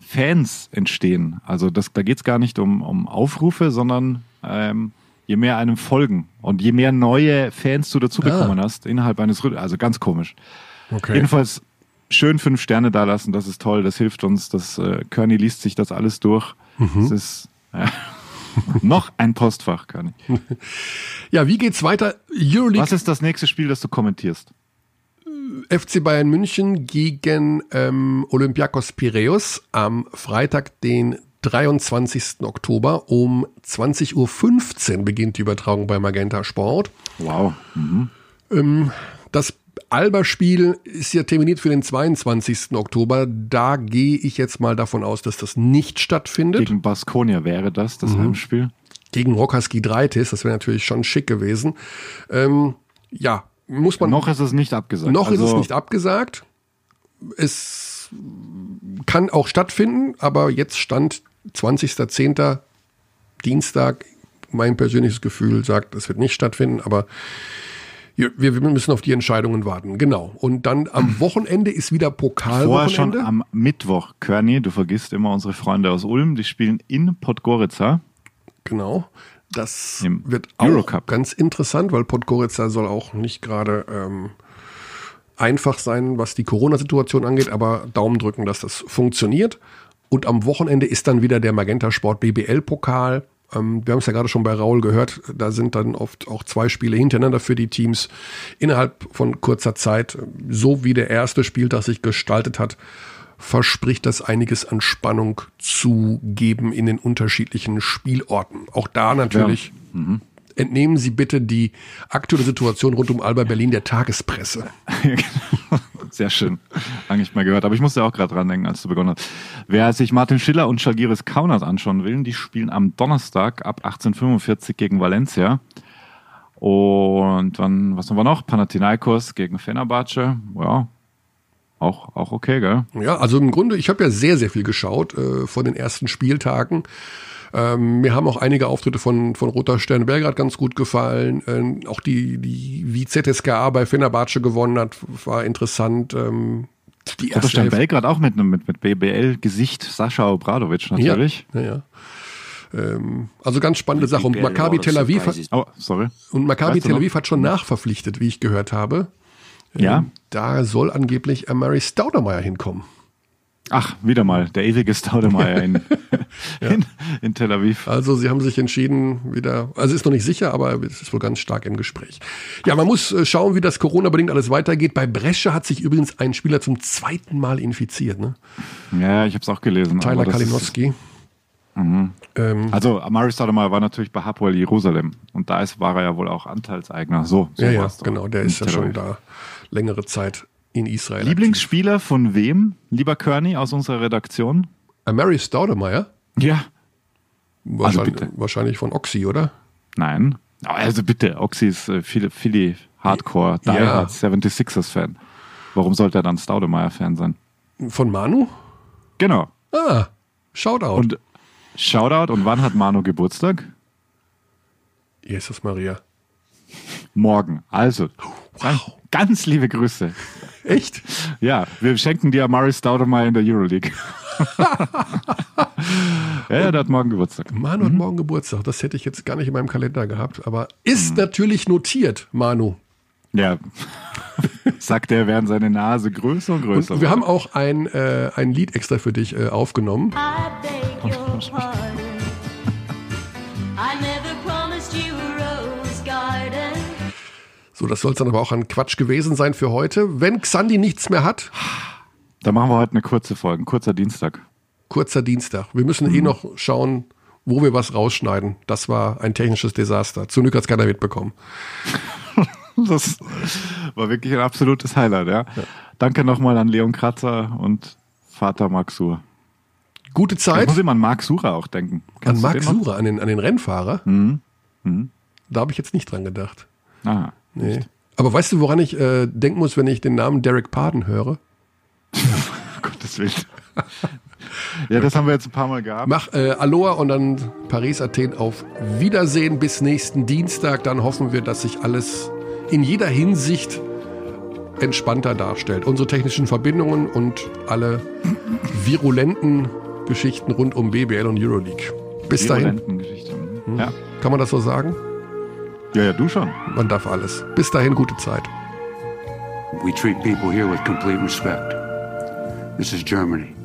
Fans entstehen. Also das, da geht es gar nicht um, um Aufrufe, sondern ähm, je mehr einem folgen und je mehr neue Fans du dazu bekommen hast innerhalb eines. Also ganz komisch. Okay. Jedenfalls schön fünf Sterne da lassen, das ist toll, das hilft uns. Das äh, Körny liest sich das alles durch. Das ist äh, <laughs> noch ein Postfach, Körny. <laughs> Ja, wie geht's weiter? Euroleague Was ist das nächste Spiel, das du kommentierst? FC Bayern München gegen ähm, Olympiakos Piräus am Freitag, den 23. Oktober um 20.15 Uhr beginnt die Übertragung bei Magenta Sport. Wow. Mhm. Ähm, das Alba-Spiel ist ja terminiert für den 22. Oktober. Da gehe ich jetzt mal davon aus, dass das nicht stattfindet. Gegen Baskonia wäre das, das Heimspiel. Gegen Rockers Gidreitis, das wäre natürlich schon schick gewesen. Ähm, ja, muss man. Noch ist es nicht abgesagt. Noch ist Also- es nicht abgesagt. Es kann auch stattfinden, aber jetzt stand 20.10. Dienstag mein persönliches Gefühl sagt, es wird nicht stattfinden, aber wir, wir müssen auf die Entscheidungen warten. Genau. Und dann am Wochenende ist wieder Vorher schon am Mittwoch, Körny, du vergisst immer unsere Freunde aus Ulm, die spielen in Podgorica. Genau. Das Im wird auch Eurocup. ganz interessant, weil Podgorica soll auch nicht gerade ähm, einfach sein, was die Corona-Situation angeht, aber Daumen drücken, dass das funktioniert. Und am Wochenende ist dann wieder der Magenta Sport BBL-Pokal. Ähm, wir haben es ja gerade schon bei Raul gehört, da sind dann oft auch zwei Spiele hintereinander für die Teams innerhalb von kurzer Zeit. So wie der erste Spieltag sich gestaltet hat, verspricht das einiges an Spannung zu geben in den unterschiedlichen Spielorten. Auch da natürlich entnehmen Sie bitte die aktuelle Situation rund um Alba Berlin der Tagespresse. <laughs> Sehr schön. Lange nicht mehr gehört. Aber ich musste auch gerade dran denken, als du begonnen hast. Wer sich Martin Schiller und Schalgiris Kaunas anschauen will, die spielen am Donnerstag ab 18.45 gegen Valencia. Und dann, was haben wir noch? Panathinaikos gegen Fenerbahce. Ja, auch, auch okay, gell? Ja, also im Grunde, ich habe ja sehr, sehr viel geschaut äh, von den ersten Spieltagen. Ähm, mir haben auch einige Auftritte von, von Roter Stern Belgrad ganz gut gefallen. Ähm, auch die, die, wie ZSKA bei Fenerbahce gewonnen hat, war interessant. Ähm, die Roter erste Stern Hälfte- Belgrad auch mit, einem- mit, mit BBL-Gesicht Sascha Obradovic natürlich. Ja, ja, ja. Ähm, also ganz spannende Sache. Und Maccabi Tel Aviv hat, Oh, sorry. und Maccabi Tel? Aviv hat schon nachverpflichtet, wie ich gehört habe. Ja. Ähm, Da soll angeblich Mary Staudemeyer hinkommen. Ach, wieder mal, der ewige Staudemeyer in, <laughs> in, in Tel Aviv. Also sie haben sich entschieden, wieder, also ist noch nicht sicher, aber es ist wohl ganz stark im Gespräch. Ja, man muss äh, schauen, wie das Corona-bedingt alles weitergeht. Bei Brescia hat sich übrigens ein Spieler zum zweiten Mal infiziert, ne? Ja, ich habe es auch gelesen. Tyler Kalinowski. Ähm, Also Amari Stoudemire war natürlich bei Hapoel Jerusalem und da ist, war er ja wohl auch Anteilseigner. So, so ja, ja, genau, der ist ja schon da längere Zeit in Israel. Lieblingsspieler von wem, lieber Körny aus unserer Redaktion? aktiv. Äh, Mary Staudemeyer? Ja. Wahrscheinlich, bitte. wahrscheinlich von Oxy, oder? Nein. Also bitte, Oxy ist äh, Philly, Philly Hardcore, Die Ja. Hard 76ers Fan. Warum sollte er dann Staudemeyer Fan sein? Von Manu? Genau. Ah, Shoutout. Und Shoutout, und wann hat Manu Geburtstag? Jesus Maria. Morgen. Also, ganz, ganz liebe Grüße. Echt? Ja, wir schenken dir Amari Staudemeyer in der Euroleague. ja, ja, der hat morgen Geburtstag. Manu hat morgen Geburtstag. Das hätte ich jetzt gar nicht in meinem Kalender gehabt, aber ist natürlich notiert, Manu. Ja, <laughs> sagt er, während seine Nase größer und größer Und wir haben auch ein, äh, ein Lied extra für dich äh, aufgenommen. I beg your pardon. So, das soll es dann aber auch an Quatsch gewesen sein für heute. Wenn Xandi nichts mehr hat, Da machen wir heute eine kurze Folge, ein kurzer Dienstag. kurzer Dienstag. Wir müssen eh noch schauen, wo wir was rausschneiden. Das war ein technisches Desaster. Zum Glück hat es keiner mitbekommen. <laughs> Das war wirklich ein absolutes Highlight, ja. Danke nochmal an Leon Kratzer und Vater Marc Suhr. Gute Ich Zeit muss immer an Marc Sucher auch denken. an Kennst du Marc den? Surer, an den, an den Rennfahrer. Mhm. Mhm. Da habe ich jetzt nicht dran gedacht. Ah, Nee. Aber weißt du, woran ich äh, denken muss, wenn ich den Namen Derek Pardon höre? <laughs> Gottes Willen. ja, das haben wir jetzt ein paar Mal gehabt. Mach äh, Aloha und dann Paris, Athen auf Wiedersehen bis nächsten Dienstag. Dann hoffen wir, dass sich alles in jeder Hinsicht entspannter darstellt. Unsere technischen Verbindungen und alle virulenten Geschichten rund um BBL und Euroleague. Bis dahin, Virulenten Geschichte. Mhm. Ja. kann man das so sagen? Ja, ja, du schon. Man darf alles. Bis dahin, gute Zeit. We treat people here with complete respect. This is Germany.